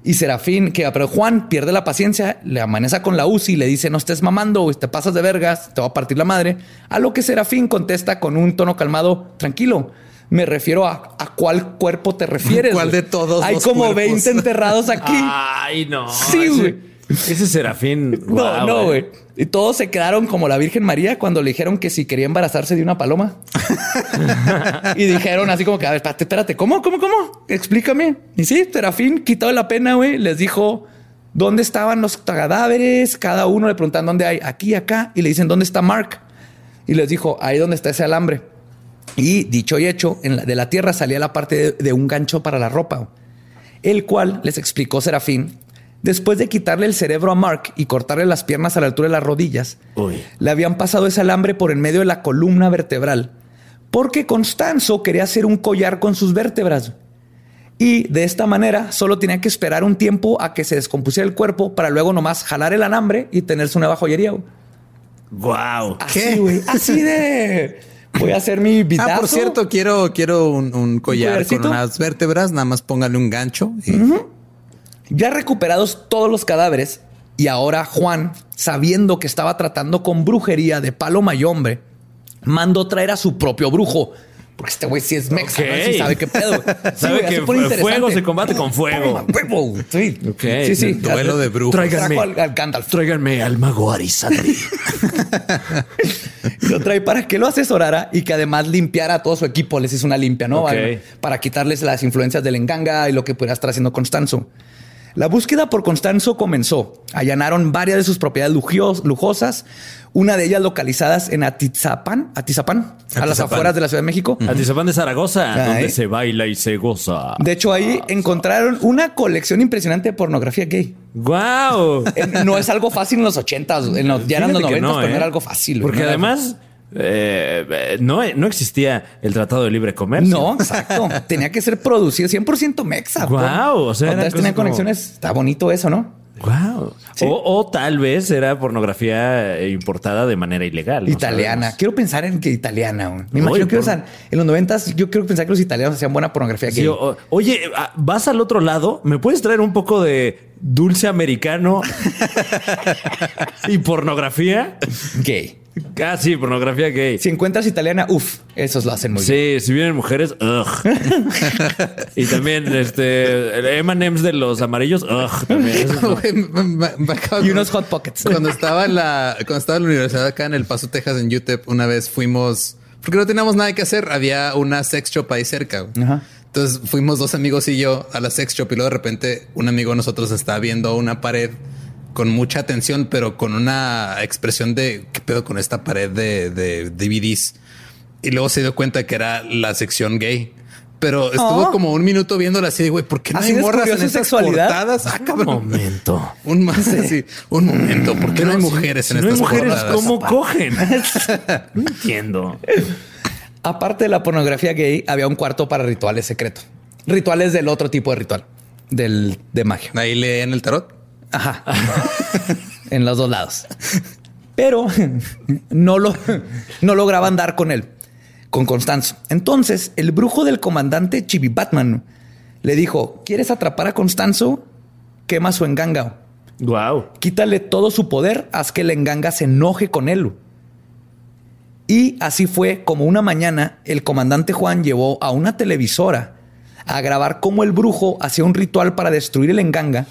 Y Serafín, que pero Juan pierde la paciencia, le amaneza con la UCI y le dice, no estés mamando, te pasas de vergas, te va a partir la madre. A lo que Serafín contesta con un tono calmado, tranquilo. Me refiero a, a cuál cuerpo te refieres. ¿Cuál de todos Hay los como cuerpos? 20 enterrados aquí. Ay, no. Sí, Ese- güey. Ese serafín. No, no, güey. Y todos se quedaron como la Virgen María cuando le dijeron que si quería embarazarse de una paloma. y dijeron así como que, a ver, espérate, espérate, ¿cómo, cómo, cómo? Explícame. Y sí, Serafín, quitado la pena, güey, les dijo dónde estaban los cadáveres. Cada uno le preguntan dónde hay, aquí, acá. Y le dicen, ¿dónde está Mark? Y les dijo, ahí donde está ese alambre. Y dicho y hecho, en la- de la tierra salía la parte de, de un gancho para la ropa, el cual les explicó Serafín. Después de quitarle el cerebro a Mark y cortarle las piernas a la altura de las rodillas, Uy. le habían pasado ese alambre por en medio de la columna vertebral, porque Constanzo quería hacer un collar con sus vértebras. Y de esta manera solo tenía que esperar un tiempo a que se descompusiera el cuerpo para luego nomás jalar el alambre y tener su nueva joyería. Wow. Así, güey. Así de. Voy a hacer mi vidazo. Ah, por cierto, quiero, quiero un, un collar con unas vértebras. Nada más póngale un gancho. y- Ya recuperados todos los cadáveres y ahora Juan, sabiendo que estaba tratando con brujería de palo y hombre, mandó traer a su propio brujo. Porque este güey sí es mexa. Sí sabe qué pedo. Sí, Sabe güey, que se pone fu- interesante. fuego se combate con fuego. Sí. Sí, sí. Duelo de brujos. Tráiganme. Al, al Gandalf. Tráiganme al mago Arizandri. Lo trae para que lo asesorara y que además limpiara todo su equipo. Les hizo una limpia, ¿no? Para quitarles las influencias del enganga y lo que pudiera estar haciendo Constanzo. La búsqueda por Constanzo comenzó. Allanaron varias de sus propiedades lujios- lujosas, una de ellas localizadas en Atizapán, Atizapán, a las afueras de la Ciudad de México. Atizapán de Zaragoza, donde se baila y se goza. De hecho, ahí encontraron una colección impresionante de pornografía gay. Wow. Eh, No es algo fácil en los ochentas, en los, ya eran los noventas, pero no ¿eh? era algo fácil. Porque no además eh, eh, no, no existía el Tratado de Libre Comercio. No, exacto. Tenía que ser producido 100% mexa. Guau, o sea, como- conexiones. Está bonito eso, ¿no? Wow. Sí. O, o tal vez era pornografía eh, importada de manera ilegal. italiana. sabemos. Quiero pensar en que italiana. Me imagino que por- sea, en los noventas yo quiero pensar que los italianos hacían buena pornografía Sí, o- oye, ah, vas al otro lado, ¿me puedes traer un poco de dulce americano y pornografía? Gay. Sí, pornografía gay. Si encuentras italiana, uff, esos lo hacen muy bien. Sí, si vienen mujeres, ugh. y también este M&M's de los amarillos, ugh, también. Me- me- me Y unos hot pockets. Cuando estaba en la, cuando estaba en la universidad acá en El Paso, Texas, en UTEP, una vez fuimos, porque no teníamos nada que hacer, había una sex shop ahí cerca. Ajá. Entonces fuimos dos amigos y yo a la sex shop y luego de repente un amigo de nosotros estaba viendo una pared con mucha atención, pero con una expresión de qué pedo con esta pared de, de DVDs. Y luego se dio cuenta que era la sección gay. Pero estuvo Oh. como un minuto viéndola así de güey, ¿por qué no ¿Así hay morras en estas sexualidad? portadas? Ah, Un momento. Un más así, un momento, ¿por qué no hay mujeres Si en no hay estas mujeres, portadas? ¿cómo cogen? No entiendo. Aparte de la pornografía gay, había un cuarto para rituales secretos. Rituales del otro tipo de ritual, del de magia. Ahí leen el tarot. Ajá. en los dos lados. Pero no lo no lograban dar con él, con Constanzo. Entonces, el brujo del comandante Chibi Batman le dijo: ¿Quieres atrapar a Constanzo? Quema su enganga. Wow. Quítale todo su poder, haz que el enganga se enoje con él. Y así fue como una mañana el comandante Juan llevó a una televisora a grabar cómo el brujo hacía un ritual para destruir el enganga.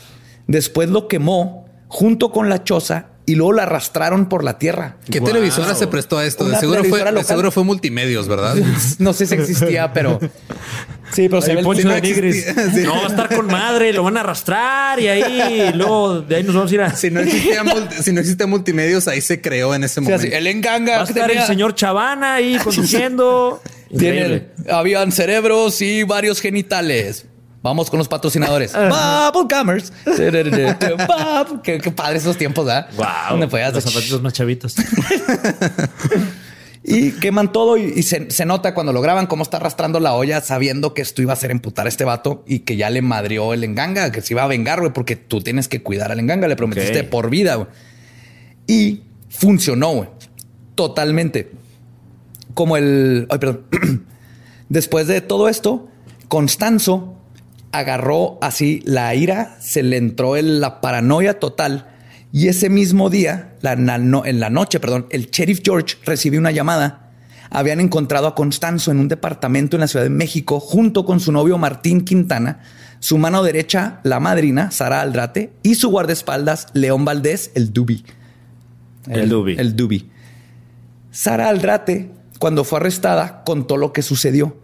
Después lo quemó junto con la choza y luego la arrastraron por la tierra. ¿Qué Wow. televisora se prestó a esto? De seguro, fue, televisora de local. seguro fue multimedios, ¿verdad? No sé si existía, pero sí, pero se ve el de Nigris. sí. No, va a estar con madre, lo van a arrastrar y ahí, y luego de ahí nos vamos a ir a. Si no existía, multi- si no existía multimedios, ahí se creó en ese momento. el enganga Va a estar tenía- el señor Chavana ahí conduciendo. Tiene, habían cerebros y varios genitales. Vamos con los patrocinadores. Bubblegumers. Bub- Qué, qué padre esos tiempos, ¿verdad? Wow. Donde podías- Los zapatitos más chavitos. Y queman todo y, y se, se nota cuando lo graban cómo está arrastrando la olla sabiendo que esto iba a hacer emputar a este vato y que ya le madrió el enganga, que se iba a vengar, güey, porque tú tienes que cuidar al enganga, le prometiste por vida, güey. Y funcionó, güey. Totalmente. Como el... Ay, perdón. Después de todo esto, Constanzo agarró así la ira, se le entró en la paranoia total y ese mismo día, la- na- no- en la noche, perdón, el sheriff George recibió una llamada. Habían encontrado a Constanzo en un departamento en la Ciudad de México junto con su novio Martín Quintana, su mano derecha, la madrina, Sara Aldrate, y su guardaespaldas, León Valdés, el Dubi. El Dubi. El Dubi. Sara Aldrate, cuando fue arrestada, contó lo que sucedió.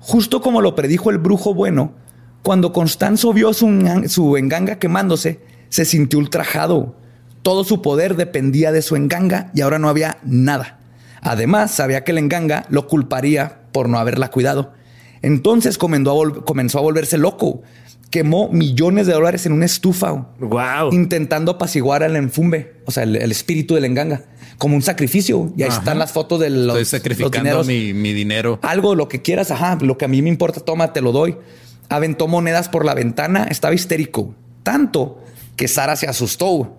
Justo como lo predijo el brujo bueno, cuando Constanzo vio su, engan- su enganga quemándose, se sintió ultrajado. Todo su poder dependía de su enganga y ahora no había nada. Además, sabía que el enganga lo culparía por no haberla cuidado. Entonces comenzó a, volverse loco. Quemó millones de dólares en una estufa Wow. intentando apaciguar al enfumbe, o sea, el, el espíritu del enganga, como un sacrificio. Y ahí Ajá. están las fotos de los, Estoy los sacrificando dineros. mi, mi dinero. Algo, lo que quieras, ajá, lo que a mí me importa, toma, te lo doy. Aventó monedas por la ventana, estaba histérico, tanto que Sara se asustó.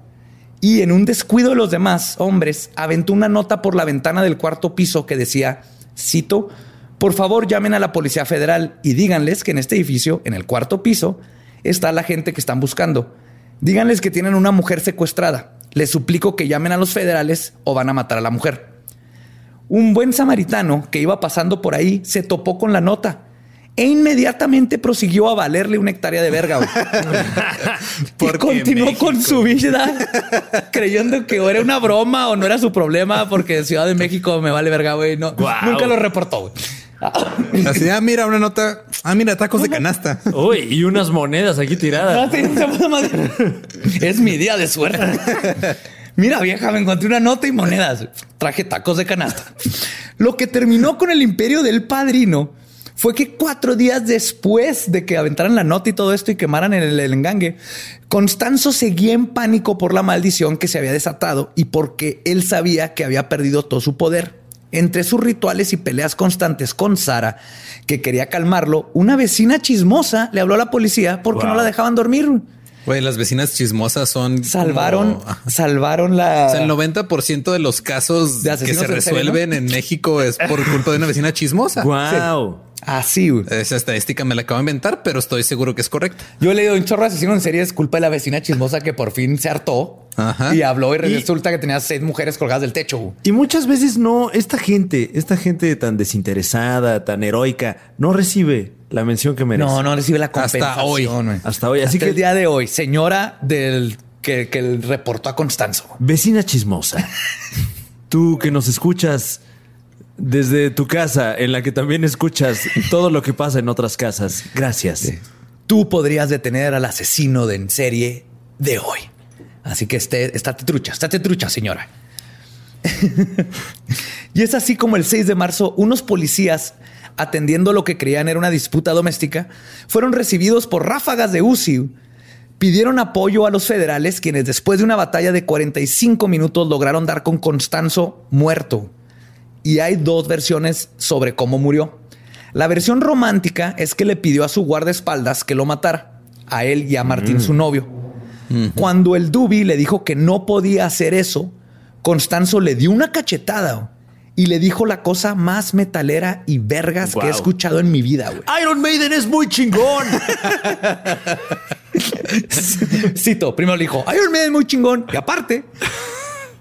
Y en un descuido de los demás hombres, aventó una nota por la ventana del cuarto piso que decía, cito, por favor llamen a la Policía Federal y díganles que en este edificio, en el cuarto piso, está la gente que están buscando. Díganles que tienen una mujer secuestrada. Les suplico que llamen a los federales o van a matar a la mujer. Un buen samaritano que iba pasando por ahí se topó con la nota e inmediatamente prosiguió a valerle una hectárea de verga. y continuó con su vida creyendo que o era una broma o no era su problema porque Ciudad de México me vale verga, güey. No, Nunca lo reportó. Así, ah, mira, una nota. Ah, mira, tacos de canasta. Uy, y unas monedas aquí tiradas. es mi día de suerte. Mira, vieja, me encontré una nota y monedas. Traje tacos de canasta. Lo que terminó con el imperio del padrino fue que cuatro días después de que aventaran la nota y todo esto y quemaran el, el engangue, Constanzo seguía en pánico por la maldición que se había desatado y porque él sabía que había perdido todo su poder. Entre sus rituales y peleas constantes con Sara, que quería calmarlo, una vecina chismosa le habló a la policía porque no la dejaban dormir. Güey, las vecinas chismosas son. Salvaron, salvaron la. O sea, el 90% de los casos que se resuelven en, México es por culpa de una vecina chismosa. Wow. Así. Esa estadística me la acabo de inventar, pero estoy seguro que es correcta. Yo he leído un chorro de asesino en serie. Es culpa de la vecina chismosa que por fin se hartó y habló y resulta que tenía seis mujeres colgadas del techo. Y muchas veces no, esta gente, esta gente tan desinteresada, tan heroica, no recibe la mención que merece. No, no recibe la compensación. Hasta hoy. Hasta hoy. Así que el día de hoy, señora del que, que reportó a Constanzo. Vecina chismosa. Tú que nos escuchas desde tu casa, en la que también escuchas todo lo que pasa en otras casas. Gracias. Tú podrías detener al asesino de en serie de hoy. Así que esté, estate trucha, estate trucha, señora. y es así como el 6 de marzo, unos policías atendiendo lo que creían era una disputa doméstica, fueron recibidos por ráfagas de UCI. Pidieron apoyo a los federales, quienes después de una batalla de 45 minutos lograron dar con Constanzo muerto y hay dos versiones sobre cómo murió. La versión romántica es que le pidió a su guardaespaldas que lo matara, a él y a Martín, su mm. novio. Cuando el Dubi le dijo que no podía hacer eso, Constanzo le dio una cachetada y le dijo la cosa más metalera y vergas que he escuchado en mi vida. Iron Maiden es muy chingón. Cito, primero le dijo, Iron Maiden es muy chingón. Y aparte,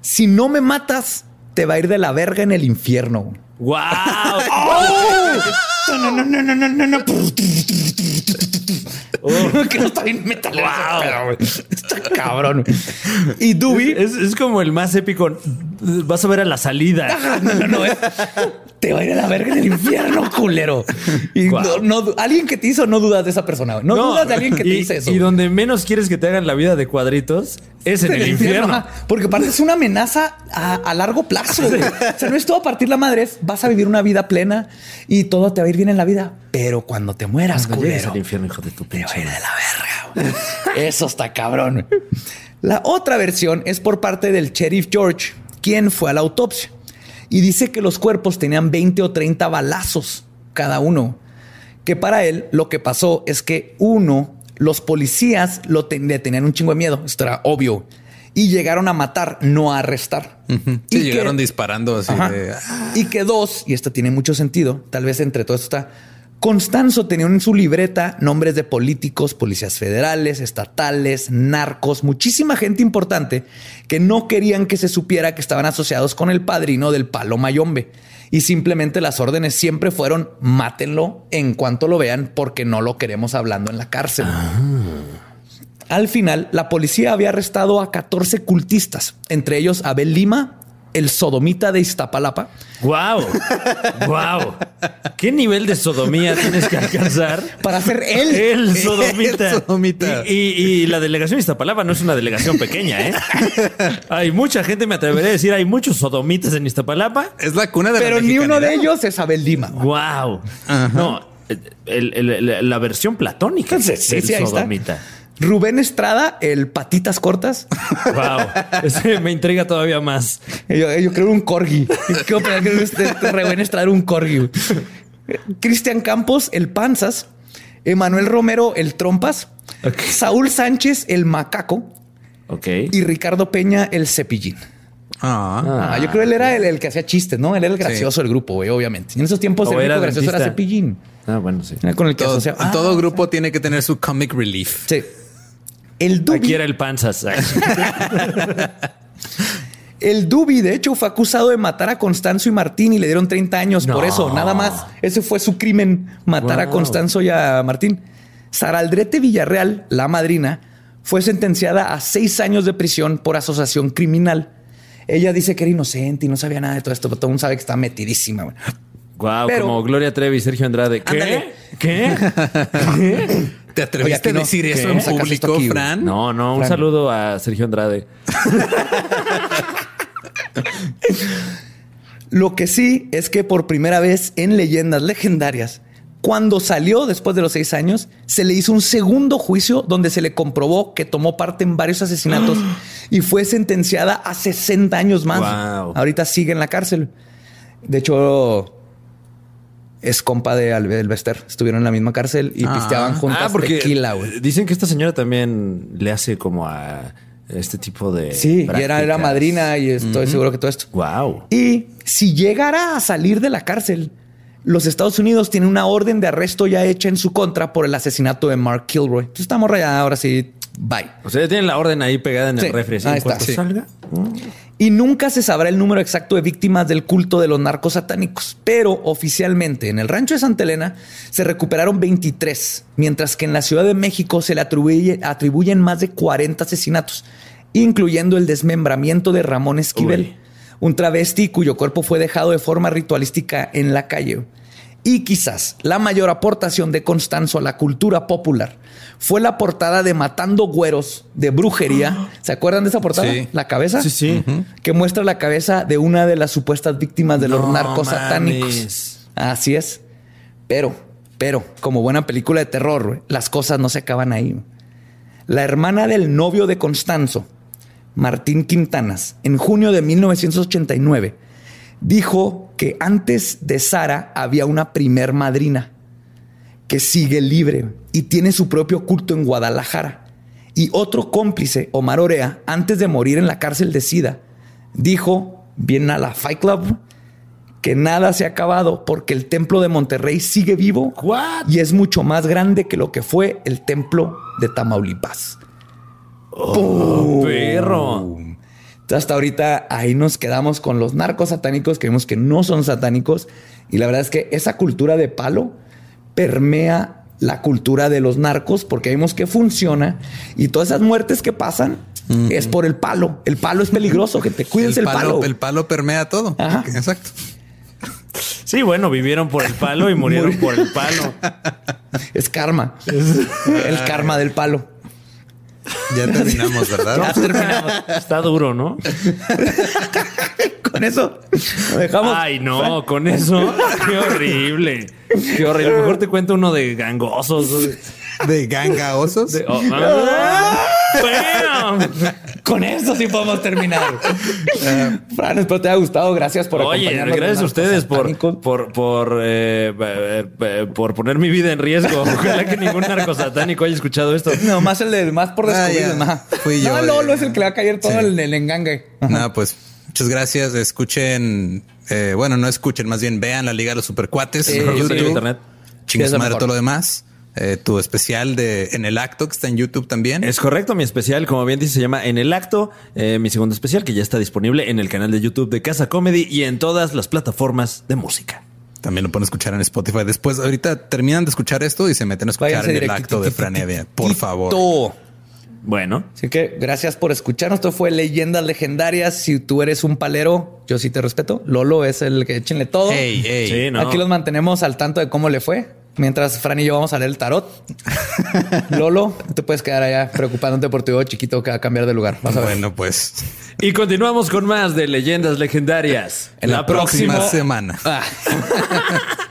si no me matas, te va a ir de la verga en el infierno. ¡Wow! No, no, no, no, no, no, no. que no está bien metal. Wow. Está cabrón. Y Dubi es, como el más épico. Vas a ver a la salida. No, no, no. Eh. Te va a ir a la verga en el infierno, culero. Y no, alguien que te hizo, no dudas de esa persona. No, dudas de alguien que te dice eso. Y donde menos quieres que te hagan la vida de cuadritos es en el, infierno. Porque parece una amenaza a, largo plazo. O sea, no es todo a partir la madre, vas a vivir una vida plena y todo te va a ir bien en la vida. Pero cuando te mueras, culero, al infierno, hijo de tu te va a ir de la verga. Eso está cabrón. La otra versión es por parte del sheriff George, quien fue a la autopsia y dice que los cuerpos tenían 20 o 30 balazos cada uno. Que para él lo que pasó es que uno los policías lo tenían un chingo de miedo. Esto era obvio. Y llegaron a matar, no a arrestar. y llegaron disparando así. Y que dos, y esto tiene mucho sentido, tal vez entre todo esto está. Constanzo tenía en su libreta nombres de políticos, policías federales, estatales, narcos, muchísima gente importante que no querían que se supiera que estaban asociados con el padrino del palo Mayombe y simplemente las órdenes siempre fueron mátenlo en cuanto lo vean porque no lo queremos hablando en la cárcel. Ah. Al final, la policía había arrestado a 14 cultistas, entre ellos Abel Lima, el sodomita de Iztapalapa. ¡Wow! ¡Wow! ¿Qué nivel de sodomía tienes que alcanzar para ser él? El sodomita. Y, la delegación de Iztapalapa no es una delegación pequeña, ¿eh? Hay mucha gente, me atreveré a decir, hay muchos sodomitas en Iztapalapa. Es la cuna de Pero ni uno de ellos es Abel Lima. ¡Wow! No, la versión platónica sí, del sodomita. Rubén Estrada, el patitas cortas. Wow, ese me intriga todavía más. Yo, creo un corgi. Creo que este Rubén Estrada era un corgi. Cristian Campos, el panzas. Emanuel Romero, el Trompas, Saúl Sánchez, el Macaco Ok. y Ricardo Peña, el Cepillín. Ah, Ah, yo creo que él era el, el que hacía chistes, ¿no? Él era el gracioso del grupo, güey, obviamente. En esos tiempos O el era gracioso era. Cepillín. Ah, bueno, sí. Era con el que todo, asociaba. Ah, todo grupo tiene que tener su comic relief. Sí. El Dubi, Aquí era el panzas. el Dubi, de hecho, fue acusado de matar a Constanzo y Martín y le dieron 30 años por eso, nada más. Ese fue su crimen, matar a. Constanzo y a Martín. Saraldrete Villarreal, la madrina, fue sentenciada a seis años de prisión por asociación criminal. Ella dice que era inocente y no sabía nada de todo esto, pero todo el mundo sabe que está metidísima. Wow, Pero- como Gloria Trevi Sergio Andrade. ¿Qué? Ándale. ¿Qué? ¿Te Oye, atreviste aquí a no. decir eso en público, aquí. Fran? No, no, un Fran. saludo a Sergio Andrade. Lo que sí es que por primera vez en leyendas legendarias, cuando salió después de los seis años, se le hizo un segundo juicio donde se le comprobó que tomó parte en varios asesinatos y fue sentenciada a 60 años más. Wow. Ahorita sigue en la cárcel. De hecho, es compa de Alvester. Estuvieron en la misma cárcel y Ah. pisteaban juntas Ah, porque tequila, güey. dicen que esta señora también le hace como a este tipo de. Sí, y era, era madrina y estoy seguro que todo esto. Wow. Y si llegara a salir de la cárcel, los Estados Unidos tienen una orden de arresto ya hecha en su contra por el asesinato de Mark Kilroy. Entonces estamos rayada ahora sí. Bye. O sea, ya tienen la orden ahí pegada en Sí, el refri. así, ahí en está, cuanto sí. salga. Y nunca se sabrá el número exacto de víctimas del culto de los narcos satánicos, pero oficialmente en el rancho de Santa Elena se recuperaron 23, mientras que en la Ciudad de México se le atribuye- atribuyen más de 40 asesinatos, incluyendo el desmembramiento de Ramón Esquivel, Uy. un travesti cuyo cuerpo fue dejado de forma ritualística en la calle. Y quizás la mayor aportación de Constanzo a la cultura popular fue la portada de Matando Güeros de brujería. ¿Se acuerdan de esa portada? Sí. La cabeza. Sí, sí. Que muestra la cabeza de una de las supuestas víctimas de los No narcos satánicos. mames. Así es. Pero, pero, como buena película de terror, las cosas no se acaban ahí. La hermana del novio de Constanzo, Martín Quintanas, en junio de 1989, dijo que antes de Sara había una primer madrina que sigue libre y tiene su propio culto en Guadalajara. Y otro cómplice, Omar Orea, antes de morir en la cárcel de Sida, dijo, bien a la Fight Club, que nada se ha acabado porque el templo de Monterrey sigue vivo What? y es mucho más grande que lo que fue el templo de Tamaulipas. Oh, perro. Entonces, hasta ahorita ahí nos quedamos con los narcos satánicos que vemos que no son satánicos. Y la verdad es que esa cultura de palo permea la cultura de los narcos porque vemos que funciona y todas esas muertes que pasan es por el palo. El palo es peligroso, que te cuides el, palo. El palo permea todo. Ajá. Exacto. Sí, bueno, vivieron por el palo y murieron Muri- por el palo. Es karma. el karma del palo. Ya terminamos, ¿verdad? Ya terminamos. Está duro, ¿no? Con eso lo dejamos. Ay, no, con eso. Qué horrible. Qué horrible. Mejor te cuento uno de gangosos. De gangaosos. De- oh, ah. Con eso sí podemos terminar. Fran, espero te haya gustado. Gracias por Oye, acompañarnos. gracias a de ustedes por, por, por, eh, eh, eh, por poner mi vida en riesgo. Ojalá que ningún narcosatánico haya escuchado esto. No, más el de más por Ah, descubrir. ya. ajá. Fui yo No, Lolo es el que le va a caer todo Sí. el, el engangue. Nada, pues muchas gracias. Escuchen, eh, bueno, no escuchen, más bien vean la Liga de los Supercuates Sí, en sí. YouTube. internet. Sí, lo madre mejor. todo lo demás. Eh, tu especial de En el Acto, que está en YouTube también. Es correcto, mi especial, como bien dice, se llama En el Acto, eh, mi segundo especial, que ya está disponible en el canal de YouTube de Casa Comedy y en todas las plataformas de música. También lo pueden escuchar en Spotify. Después, ahorita terminan de escuchar esto y se meten a escuchar Váyanse en el acto de Fran Evia. Por favor. Bueno, Así que gracias por escucharnos. Esto fue Leyendas Legendarias. Si tú eres un palero, yo sí te respeto. Lolo es el que échenle todo. Hey, hey. sí, no. Aquí los mantenemos al tanto de cómo le fue. Mientras Fran y yo vamos a leer el tarot. Lolo, te puedes quedar allá preocupándote por tu hijo chiquito que va a cambiar de lugar. Vas a ver. Bueno, pues Y continuamos con más de leyendas legendarias. En la próxima semana. Ah.